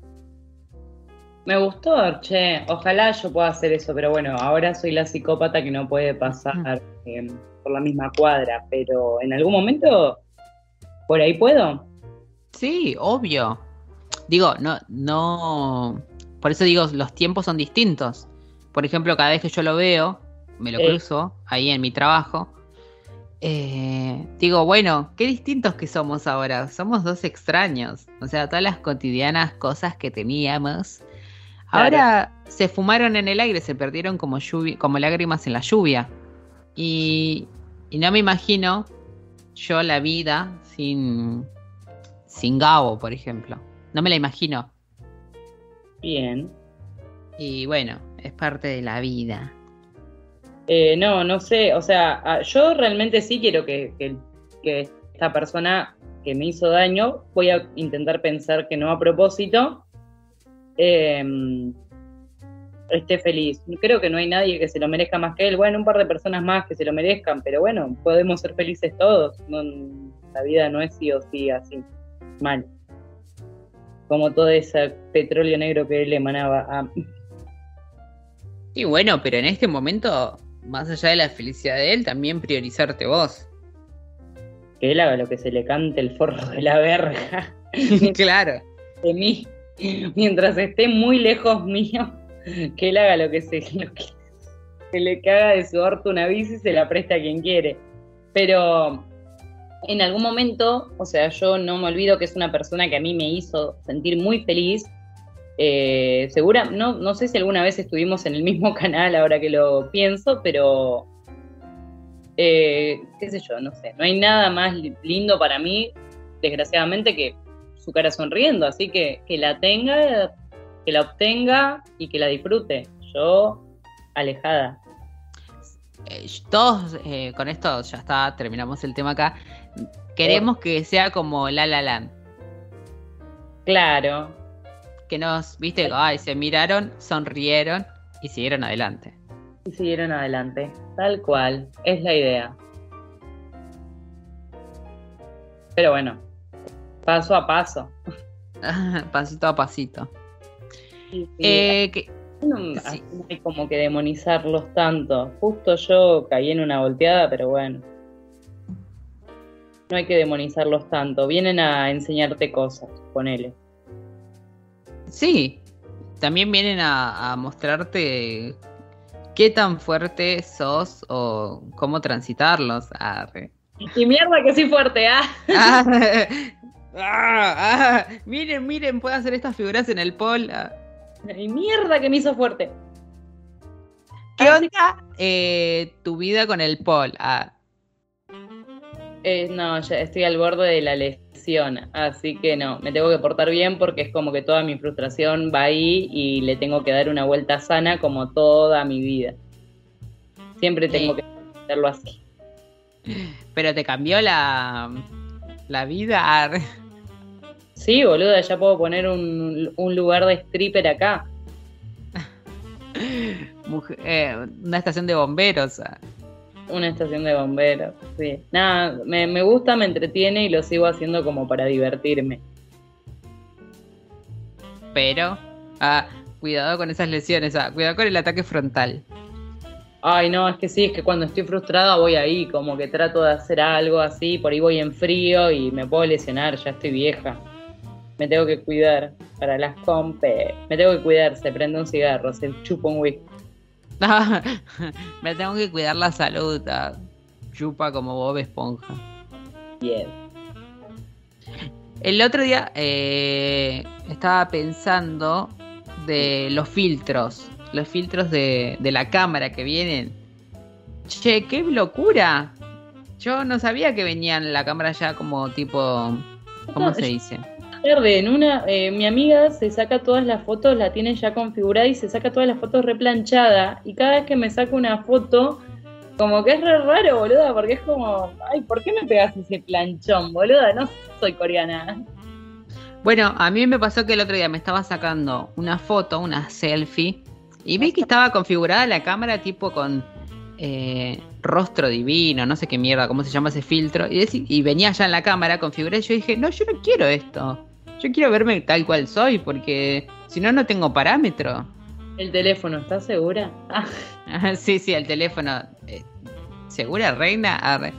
Me gustó, che. Ojalá yo pueda hacer eso, pero bueno, ahora soy la psicópata que no puede pasar em, por la misma cuadra, pero en algún momento, ¿por ahí puedo? Sí, obvio. Digo, no, no. Por eso digo, los tiempos son distintos. Por ejemplo, cada vez que yo lo veo, me lo cruzo ahí en mi trabajo eh, digo, bueno, qué distintos que somos ahora. Somos dos extraños. O sea, todas las cotidianas cosas que teníamos. Ahora se fumaron en el aire, se perdieron como, como lágrimas en la lluvia. Y, no me imagino yo la vida sin, sin Gabo, por ejemplo. No me la imagino. Bien. Y bueno, es parte de la vida. Eh, no, no sé, o sea, yo realmente sí quiero que, esta persona que me hizo daño, voy a intentar pensar que no a propósito, em, esté feliz. Creo que no hay nadie que se lo merezca más que él. Bueno, un par de personas más que se lo merezcan, pero bueno, podemos ser felices todos. la vida no es sí o sí así, mal. Como todo ese petróleo negro que él emanaba a... Sí, bueno, pero en este momento más allá de la felicidad de él, también priorizarte vos. Que él haga lo que se le cante el forro de la verga. *laughs* claro. De mí. Mientras esté muy lejos mío, que él haga lo que se, lo que, le caga de su orto una bici y se la presta a quien quiere. Pero en algún momento, o sea, yo no me olvido que es una persona que a mí me hizo sentir muy feliz eh, segura, no, no sé si alguna vez estuvimos en el mismo *laughs* canal ahora que lo pienso, pero eh, qué sé yo, no sé, no hay nada más lindo para mí, desgraciadamente, que su cara sonriendo, así que que la tenga, que la obtenga y que la disfrute. Yo, alejada. Eh, todos, con esto ya está, terminamos el tema acá. Queremos que sea como La La Land. Claro, que nos, viste, ay, se miraron, sonrieron Y siguieron adelante. Y siguieron adelante. Tal cual. Es la idea. Pero bueno, paso a paso. *laughs* pasito a pasito. Sí, sí. Eh, que- no, sí. no hay como que demonizarlos tanto. Justo yo caí en una volteada, pero bueno. No hay que demonizarlos tanto. Vienen a enseñarte cosas, ponele. Sí, también vienen a, a mostrarte qué tan fuerte sos o cómo transitarlos. Arre. Y mierda que sí fuerte, ¿ah? Ah, *laughs* ah, ah, miren, miren, puedo hacer estas figuras en el pol. Ah. Y mierda que me hizo fuerte. ¿Qué onda eh, tu vida con el pol? Ah, Eh, no, ya estoy al borde de la lesión, así que no, me tengo que portar bien porque es como que toda mi frustración va ahí y le tengo que dar una vuelta sana como toda mi vida. Siempre tengo que hacerlo así. pero te cambió la, la vida. Sí, boluda, ya puedo poner un, un lugar de stripper acá. *laughs* Mujer- eh, una estación de bomberos. Una estación de bomberos, sí. Nada, me, me gusta, me entretiene y lo sigo haciendo como para divertirme. Pero, ah, cuidado con esas lesiones, ah, cuidado con el ataque frontal. Ay, no, es que sí, es que cuando estoy frustrada voy ahí, como que trato de hacer algo así, por ahí voy en frío y me puedo lesionar, ya estoy vieja. Me tengo que cuidar para las compes. Me tengo que cuidar, se prende un cigarro, se chupa un whisky. *laughs* Me tengo que cuidar la salud. Chupa como Bob Esponja. Bien. El otro día eh, estaba pensando de los filtros, los filtros de, de la cámara que vienen. Che, qué locura. Yo no sabía que venían la cámara ya como tipo, ¿cómo se dice? Verde, en una, eh, mi amiga se saca todas las fotos, la tiene ya configurada y se saca todas las fotos replanchada. Y cada vez que me saco una foto, como que es re raro, boluda, porque es como, ay, ¿por qué me pegas ese planchón, boluda? No soy coreana. Bueno, a mí me pasó que el otro día me estaba sacando una foto, una selfie, y vi que estaba configurada la cámara tipo con eh, rostro divino, no sé qué mierda, cómo se llama ese filtro, y venía ya en la cámara configurada, y yo dije, no, yo no quiero esto, yo quiero verme tal cual soy, porque si no, no tengo parámetro. El teléfono, ¿estás segura? Ah, Ah, *laughs* sí, sí, el teléfono. eh, ¿Segura, reina? Arre.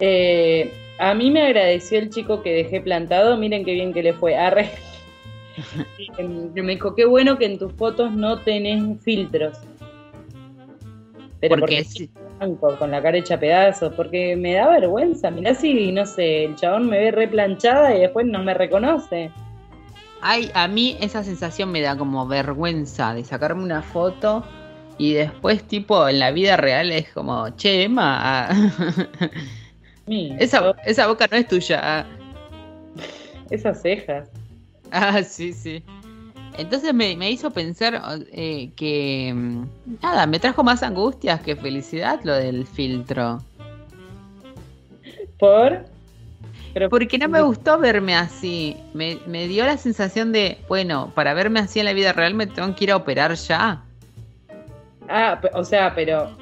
eh, a mí me agradeció el chico que dejé plantado, miren qué bien que le fue. Arre. Y *laughs* que me dijo, qué bueno que en tus fotos no tenés filtros. Pero porque porque sí- con la cara hecha pedazos, porque me da vergüenza. Mirá si, no sé, el chabón me ve replanchada y después no me reconoce. Ay, a mí esa sensación me da como vergüenza de sacarme una foto y después, tipo, en la vida real es como, che, Emma, ah, *laughs* esa, esa boca no es tuya. ah". Esas cejas. Ah, sí, sí. Entonces me, me hizo pensar eh, que, mm, nada, me trajo más angustias que felicidad lo del filtro. ¿Por? Pero, Porque no me gustó verme así. Me, me dio la sensación de, bueno, para verme así en la vida real me tengo que ir a operar ya. Ah, o sea, pero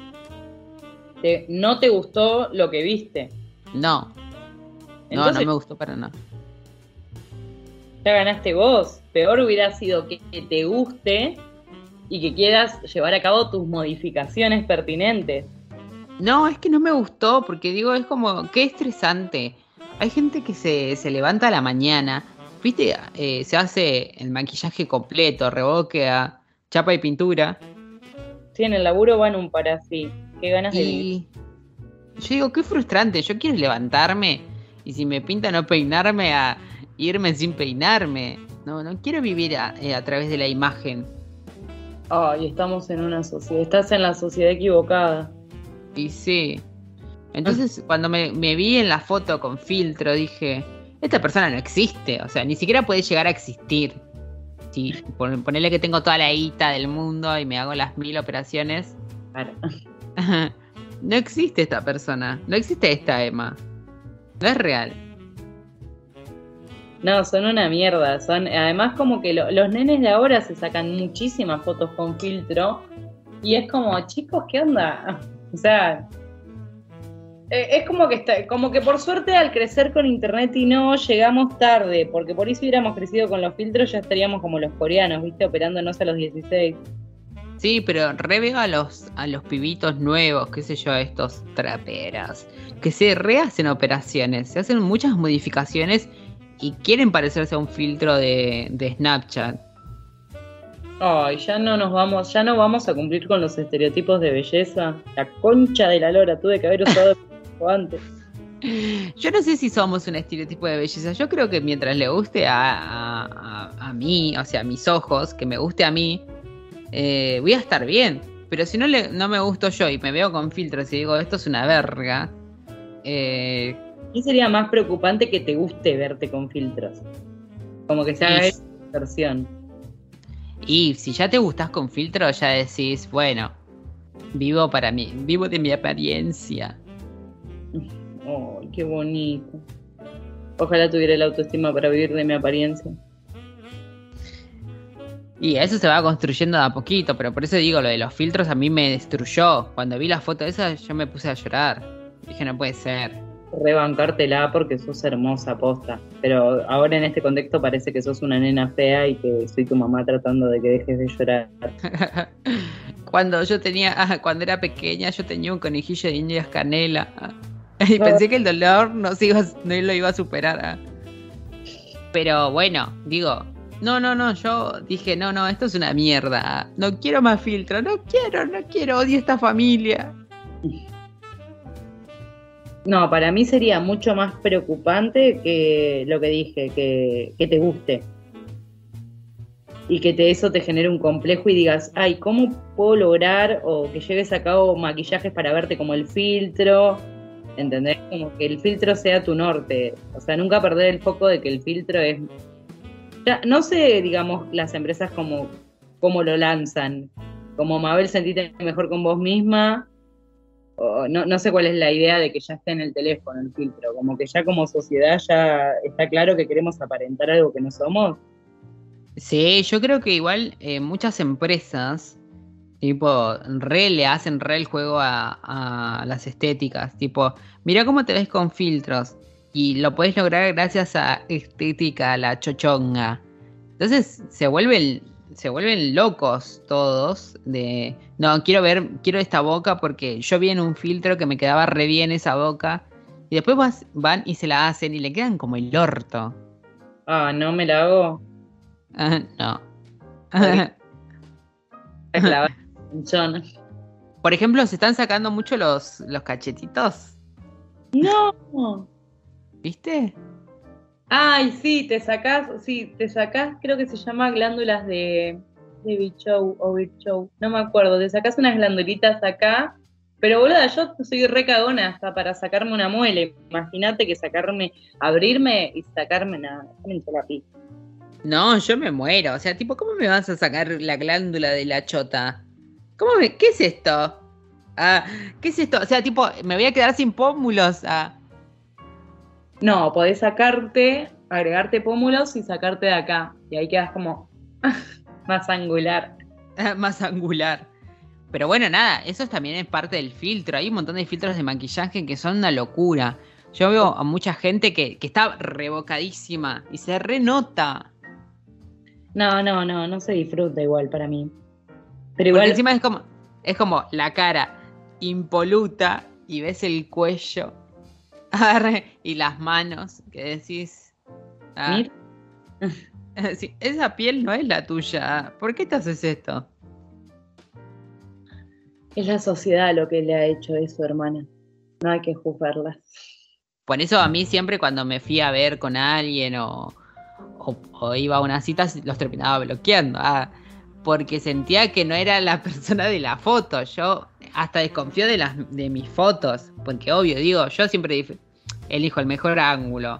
te- no te gustó lo que viste. No, no, no me gustó para nada. ya ganaste vos. Peor hubiera sido que te guste y que quieras llevar a cabo tus modificaciones pertinentes. No, es que no me gustó, porque digo, es como, qué estresante. Hay gente que se, se levanta a la mañana, viste, Eh, se hace el maquillaje completo, reboque a chapa y pintura. Sí, en el laburo van un para así. Qué ganas de vivir. Y yo digo, qué frustrante, yo quiero levantarme y si me pinta no peinarme a irme sin peinarme. No, no quiero vivir a, eh, a través de la imagen. Ay, estamos en una sociedad. Estás en la sociedad equivocada. Y sí. Entonces, cuando me, me vi en la foto con filtro, dije, esta persona no existe. O sea, ni siquiera puede llegar a existir. Si pon- ponele que tengo toda la guita del mundo y me hago las mil operaciones. Claro. *laughs* no existe esta persona. No existe esta Emma. No es real. No, son una mierda. Son, además, como que lo- los nenes de ahora se sacan muchísimas fotos con filtro. Y es como, chicos, ¿qué onda? *laughs* O sea, eh, es como que está, como que por suerte al crecer con internet y no llegamos tarde, porque por si hubiéramos crecido con los filtros ya estaríamos como los coreanos, ¿viste? Operándonos a los 16. Sí, pero re veo a los, a los pibitos nuevos, qué sé yo, estos traperas, que se rehacen operaciones, se hacen muchas modificaciones y quieren parecerse a un filtro de, de Snapchat. Ay, ya no nos vamos, ya no vamos a cumplir con los estereotipos de belleza. La concha de la lora, tuve que haber usado *laughs* antes. Yo no sé si somos un estereotipo de belleza. Yo creo que mientras le guste a, a, a- a mí, o sea, a mis ojos, que me guste a mí, eh, voy a estar bien. Pero si no, le, no me gusto yo y me veo con filtros y digo, esto es una verga, eh, ¿Qué sería más preocupante que te guste verte con filtros? Como que se haga Y- esa versión. y si ya te gustas con filtros, ya decís, bueno, vivo para mí, vivo de mi apariencia. Ay, qué bonito. Ojalá tuviera la autoestima para vivir de mi apariencia. Y eso se va construyendo de a poquito, pero por eso digo, lo de los filtros a mí me destruyó. Cuando vi la foto esa, yo me puse a llorar. Dije, no puede ser. Rebancártela porque sos hermosa, posta. Pero ahora en este contexto parece que sos una nena fea y que soy tu mamá tratando de que dejes de llorar. *laughs* cuando yo tenía, ah, cuando era pequeña, yo tenía un conejillo de indias canela. *laughs* Y pensé que el dolor no, se iba, no lo iba a superar. ah. Pero bueno, digo, no, no, no, yo dije, no, no, esto es una mierda. ah, No quiero más filtro, no quiero, no quiero, odio esta familia. No, para mí sería mucho más preocupante que lo que dije, que, que te guste. Y que te, eso te genere un complejo y digas, ay, ¿cómo puedo lograr o que lleves a cabo maquillajes para verte como el filtro? ¿Entendés? Como que el filtro sea tu norte. O sea, nunca perder el foco de que el filtro es... Ya, no sé, digamos, las empresas como, como lo lanzan. Como Mabel, sentite mejor con vos misma, no, no sé cuál es la idea de que ya esté en el teléfono el filtro, como que ya como sociedad ya está claro que queremos aparentar algo que no somos. Sí, yo creo que igual eh, muchas empresas, tipo, re le hacen re el juego a, a las estéticas. Tipo, mira cómo te ves con filtros. Y lo puedes lograr gracias a estética, la chochonga. Entonces se vuelven, se vuelven locos todos de no, quiero ver, quiero esta boca porque yo vi en un filtro que me quedaba re bien esa boca. Y después vas- van y se la hacen y le quedan como el orto. Ah, no me la hago. Ah, no. Es la pinchona. Por ejemplo, se están sacando mucho los, los cachetitos, No. ¿viste? Ay, sí, te sacás, sí, te sacás, creo que se llama glándulas de, de bichou o bichou, no me acuerdo, te sacás unas glandulitas acá, pero boluda, yo soy re cagona hasta para sacarme una muela, imagínate que sacarme, abrirme y sacarme una. No, yo me muero. O sea, tipo, ¿cómo me vas a sacar la glándula de la chota? ¿Cómo me, ¿Qué es esto? Ah, ¿qué es esto? O sea, tipo, me voy a quedar sin pómulos. Ah, No, podés sacarte, agregarte pómulos y sacarte de acá. Y ahí quedas como *laughs* más angular. *laughs* más angular. Pero bueno, nada, eso también es parte del filtro. Hay un montón de filtros de maquillaje que son una locura. Yo veo a mucha gente que, que está revocadísima y se renota. No, no, no, no se disfruta igual para mí. Pero Porque igual, encima es como, es como la cara impoluta y ves el cuello y las manos que decís. ah, Mir- *laughs* sí, esa piel no es la tuya. ¿Por qué te haces esto? es la sociedad lo que le ha hecho eso, hermana. No hay que juzgarla. Por eso a mí siempre cuando me fui a ver con alguien o, o- o iba a una cita los terminaba bloqueando. ah, porque sentía que no era la *laughs* persona de la foto. Yo hasta desconfío de, las, de mis fotos. Porque obvio, digo, yo siempre elijo el mejor ángulo,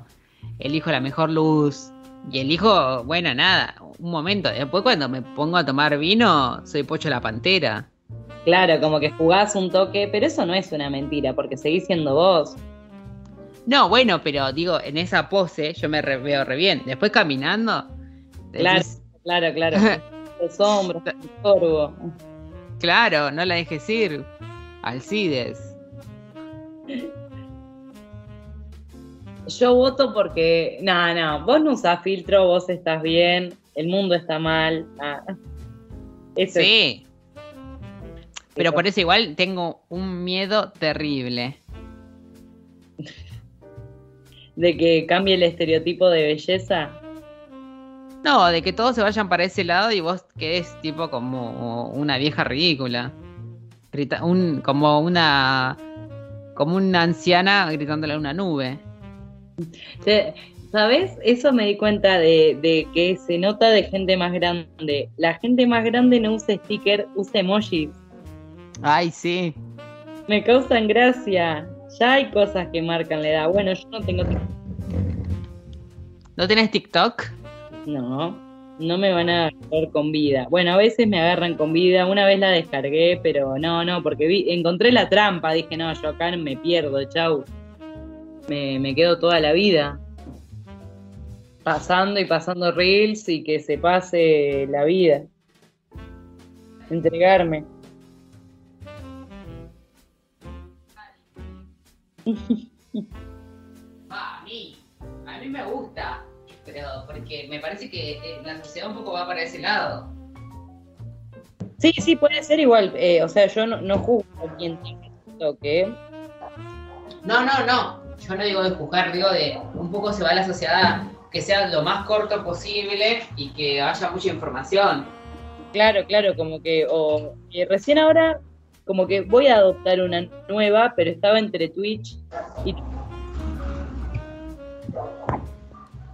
elijo la mejor luz. Y elijo, bueno, nada, un momento. Después cuando me pongo a tomar vino, soy Pocho la Pantera. Claro, como que jugás un toque, pero eso no es una mentira, porque seguís siendo vos. No, bueno, pero digo, en esa pose yo me re- veo re bien. Después caminando. Claro, decís, claro, claro. *laughs* Los hombros, el. Claro, no la dejes ir. Alcides. Yo voto porque. No, no, vos no usás filtro, vos estás bien, el mundo está mal. Eso es- Sí. Pero por eso igual tengo un miedo terrible. *laughs* de que cambie el estereotipo de belleza. No, de que todos se vayan para ese lado y vos quedes tipo como una vieja ridícula. Grita- un, como una como una anciana gritándole a una nube. ¿Sabes? Eso me di cuenta de, de que se nota de gente más grande. La gente más grande no usa sticker, usa emojis. Ay, sí. Me causan gracia. Ya hay cosas que marcan la edad. Bueno, yo no tengo. ¿No tenés TikTok? No, no me van a agarrar con vida. Bueno, a veces me agarran con vida. Una vez la descargué, pero no, no, porque vi, encontré la trampa. Dije, no, yo acá me pierdo, chau. Me, me quedo toda la vida. Pasando y pasando reels y que se pase la vida. Entregarme. *laughs* a mí, a mí me gusta, porque me parece que eh, la sociedad un poco va para ese lado. Sí, sí, puede ser igual. eh, o sea, yo no, no juzgo a quien TikTok, ¿eh? No, no, no. Yo no digo de juzgar, digo de un poco se va la sociedad que sea lo más corto posible y que haya mucha información. Claro, claro, como que, o recién ahora, como que voy a adoptar una nueva, pero estaba entre Twitch y.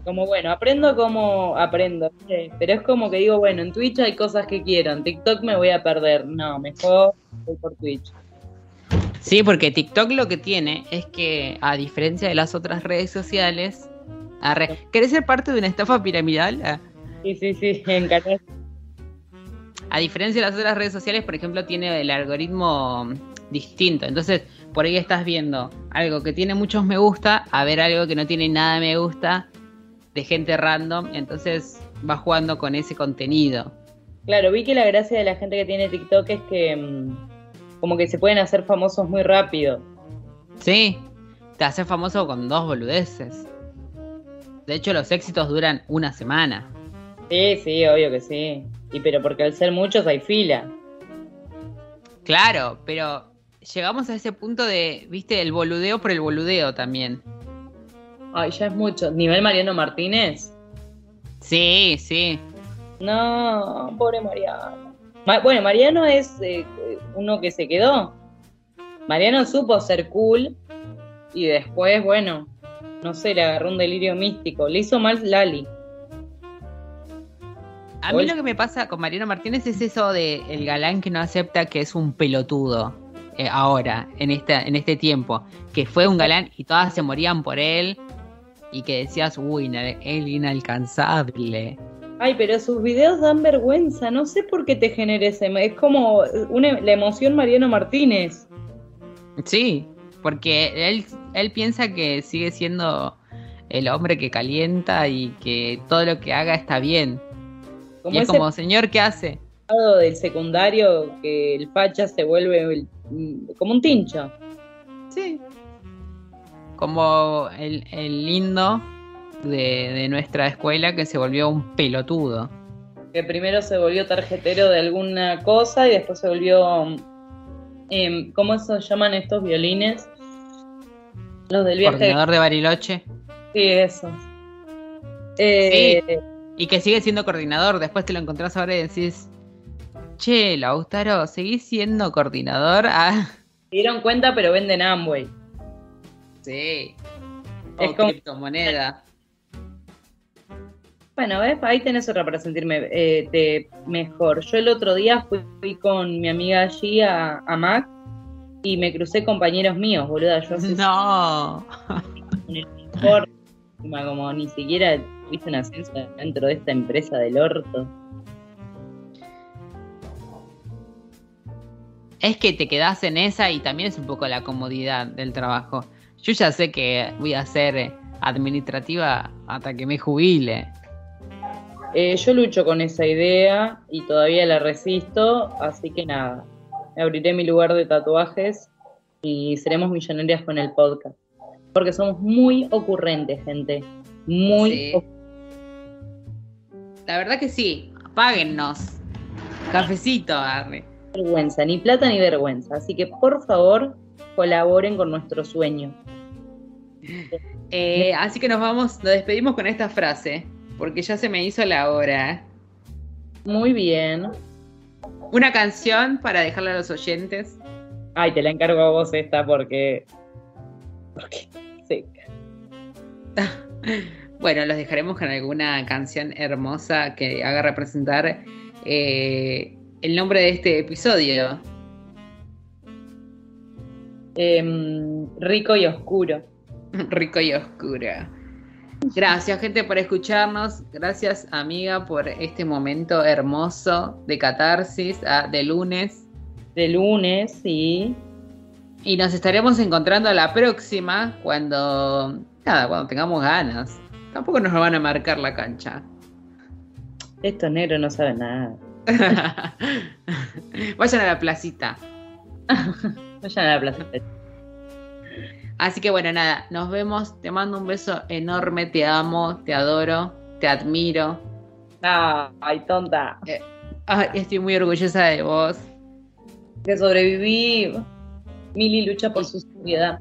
Como bueno, aprendo como aprendo, ¿viste? pero es como que digo, bueno, en Twitch hay cosas que quiero, en TikTok me voy a perder, no, mejor voy por Twitch. Sí, porque TikTok lo que tiene es que, a diferencia de las otras redes sociales, arre, ¿querés ser parte de una estafa piramidal? Ah. Sí, sí, sí, *laughs* en canal. A diferencia de las otras redes sociales, por ejemplo, tiene el algoritmo distinto. Entonces, por ahí estás viendo algo que tiene muchos me gusta, a ver algo que no tiene nada de me gusta de gente random. Entonces, vas jugando con ese contenido. Claro, vi que la gracia de la gente que tiene TikTok es que mm, como que se pueden hacer famosos muy rápido. Sí, te haces famoso con dos boludeces. De hecho, los éxitos duran una semana. Sí, sí, obvio que sí. Y pero porque al ser muchos hay fila. Claro, pero llegamos a ese punto de, viste, el boludeo por el boludeo también. Ay, ya es mucho. ¿Nivel Mariano Martínez? Sí, sí. No, pobre Mariano. Ma- bueno, Mariano es eh, uno que se quedó. Mariano supo ser cool y después, bueno, no sé, le agarró un delirio místico. Le hizo mal Lali. A mí lo que me pasa con Mariano Martínez es eso de el galán que no acepta que es un pelotudo eh, ahora, en, esta, en este tiempo. Que fue un galán y todas se morían por él y que decías, uy, él inalcanzable. Ay, pero sus videos dan vergüenza. No sé por qué te genera ese. Es como una, la emoción Mariano Martínez. Sí, porque él, él piensa que sigue siendo el hombre que calienta y que todo lo que haga está bien. Como y es como, señor, ¿qué hace? del secundario que el facha se vuelve el- mm, como un tincho. Sí. Como el, el lindo de, de nuestra escuela que se volvió un pelotudo. Que primero se volvió tarjetero de alguna cosa y después se volvió. em, ¿Cómo se llaman estos violines? Los del viaje. Coordinador de Bariloche. Sí, eso. Eh, Y que sigue siendo coordinador. Después te lo encontrás ahora y decís, che, Lautaro, ¿seguís siendo coordinador? Ah, Se dieron cuenta, pero venden Amway. Sí. Es O como- criptomoneda. Bueno, ¿ves? ahí tenés otra para sentirme eh, mejor. Yo el otro día fui, fui con mi amiga allí a, a Mac y me crucé compañeros míos, boluda. Yo así No. con el mejor, como ni siquiera tuviste un ascenso dentro de esta empresa del orto. Es que te quedás en esa y también es un poco la comodidad del trabajo. Yo ya sé que voy a ser administrativa hasta que me jubile. Eh, yo lucho con esa idea y todavía la resisto, así que nada, abriré mi lugar de tatuajes y seremos millonarias con el podcast. Porque somos muy ocurrentes, gente. Muy Sí. La verdad que sí, páguennos. Cafecito, arre. vergüenza, ni plata ni vergüenza. Así que por favor, colaboren con nuestro sueño. *laughs* Eh, así que nos vamos, nos despedimos con esta frase, porque ya se me hizo la hora. Muy bien. Una canción para dejarle a los oyentes. Ay, te la encargo a vos esta porque. Porque. Sí. *laughs* Bueno, los dejaremos con alguna canción hermosa que haga representar eh, el nombre de este episodio. Em, rico y oscuro. *laughs* Rico y oscuro. Gracias, gente, por escucharnos. Gracias, amiga, por este momento hermoso de catarsis ah, de lunes. De lunes, sí. Y nos estaremos encontrando la próxima cuando. Nada, cuando tengamos ganas. Tampoco nos van a marcar la cancha. Estos negros no saben nada. *laughs* Vayan a la placita. *laughs* Vayan a la plaza. Así que bueno, nada, nos vemos. Te mando un beso enorme. Te amo, te adoro, te admiro. Ay, tonta. Ay, estoy muy orgullosa de vos. Que sobreviví. Mili lucha por su seguridad.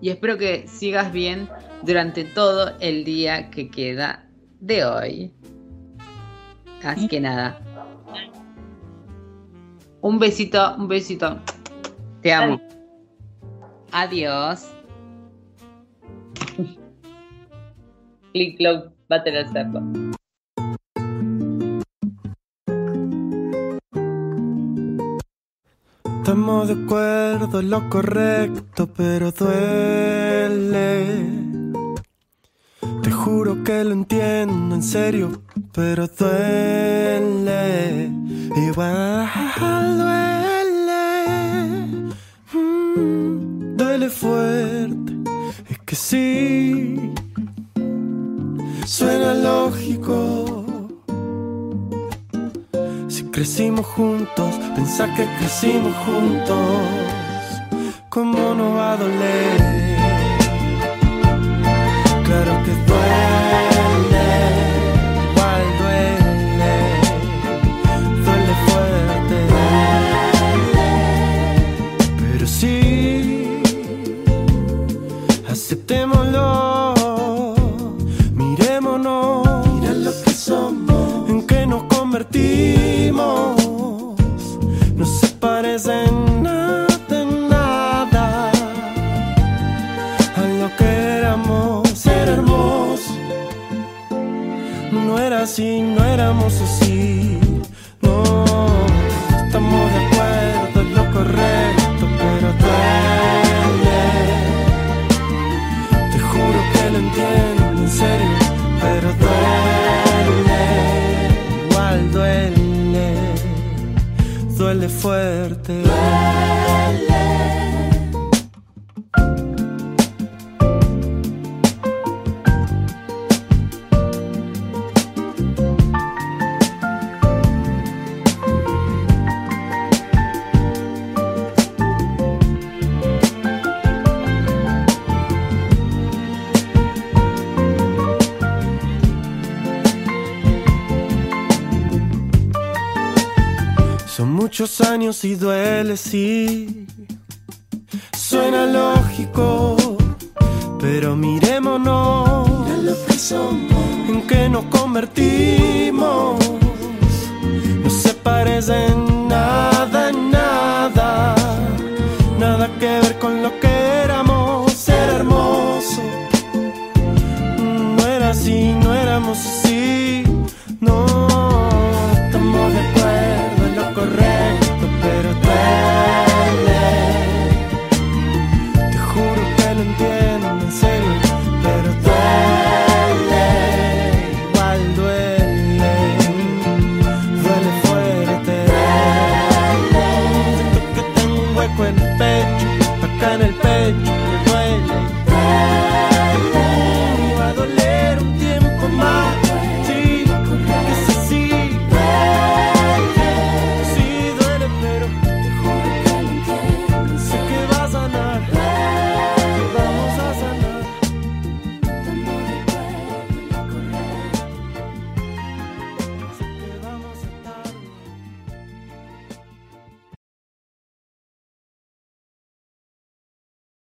Y espero que sigas bien durante todo el día que queda de hoy. Así que nada. Un besito, un besito. Te amo. Adiós. Click Clock Battle al cerdo. Estamos de acuerdo en lo correcto, pero duele. Te juro que lo entiendo en serio, pero duele. Igual duele. Es que sí. Suena lógico. Si crecimos juntos, pensá que crecimos juntos. ¿Cómo no va a doler? Claro que duele, aceptémoslo, mirémonos, mira lo que somos, en que nos convertimos. No se parecen nada, en nada a lo que éramos, era hermoso. No era así, no éramos así. Duele fuerte. Son y duele, sí. Suena lógico, pero mirémonos en que nos convertimos. No se parecen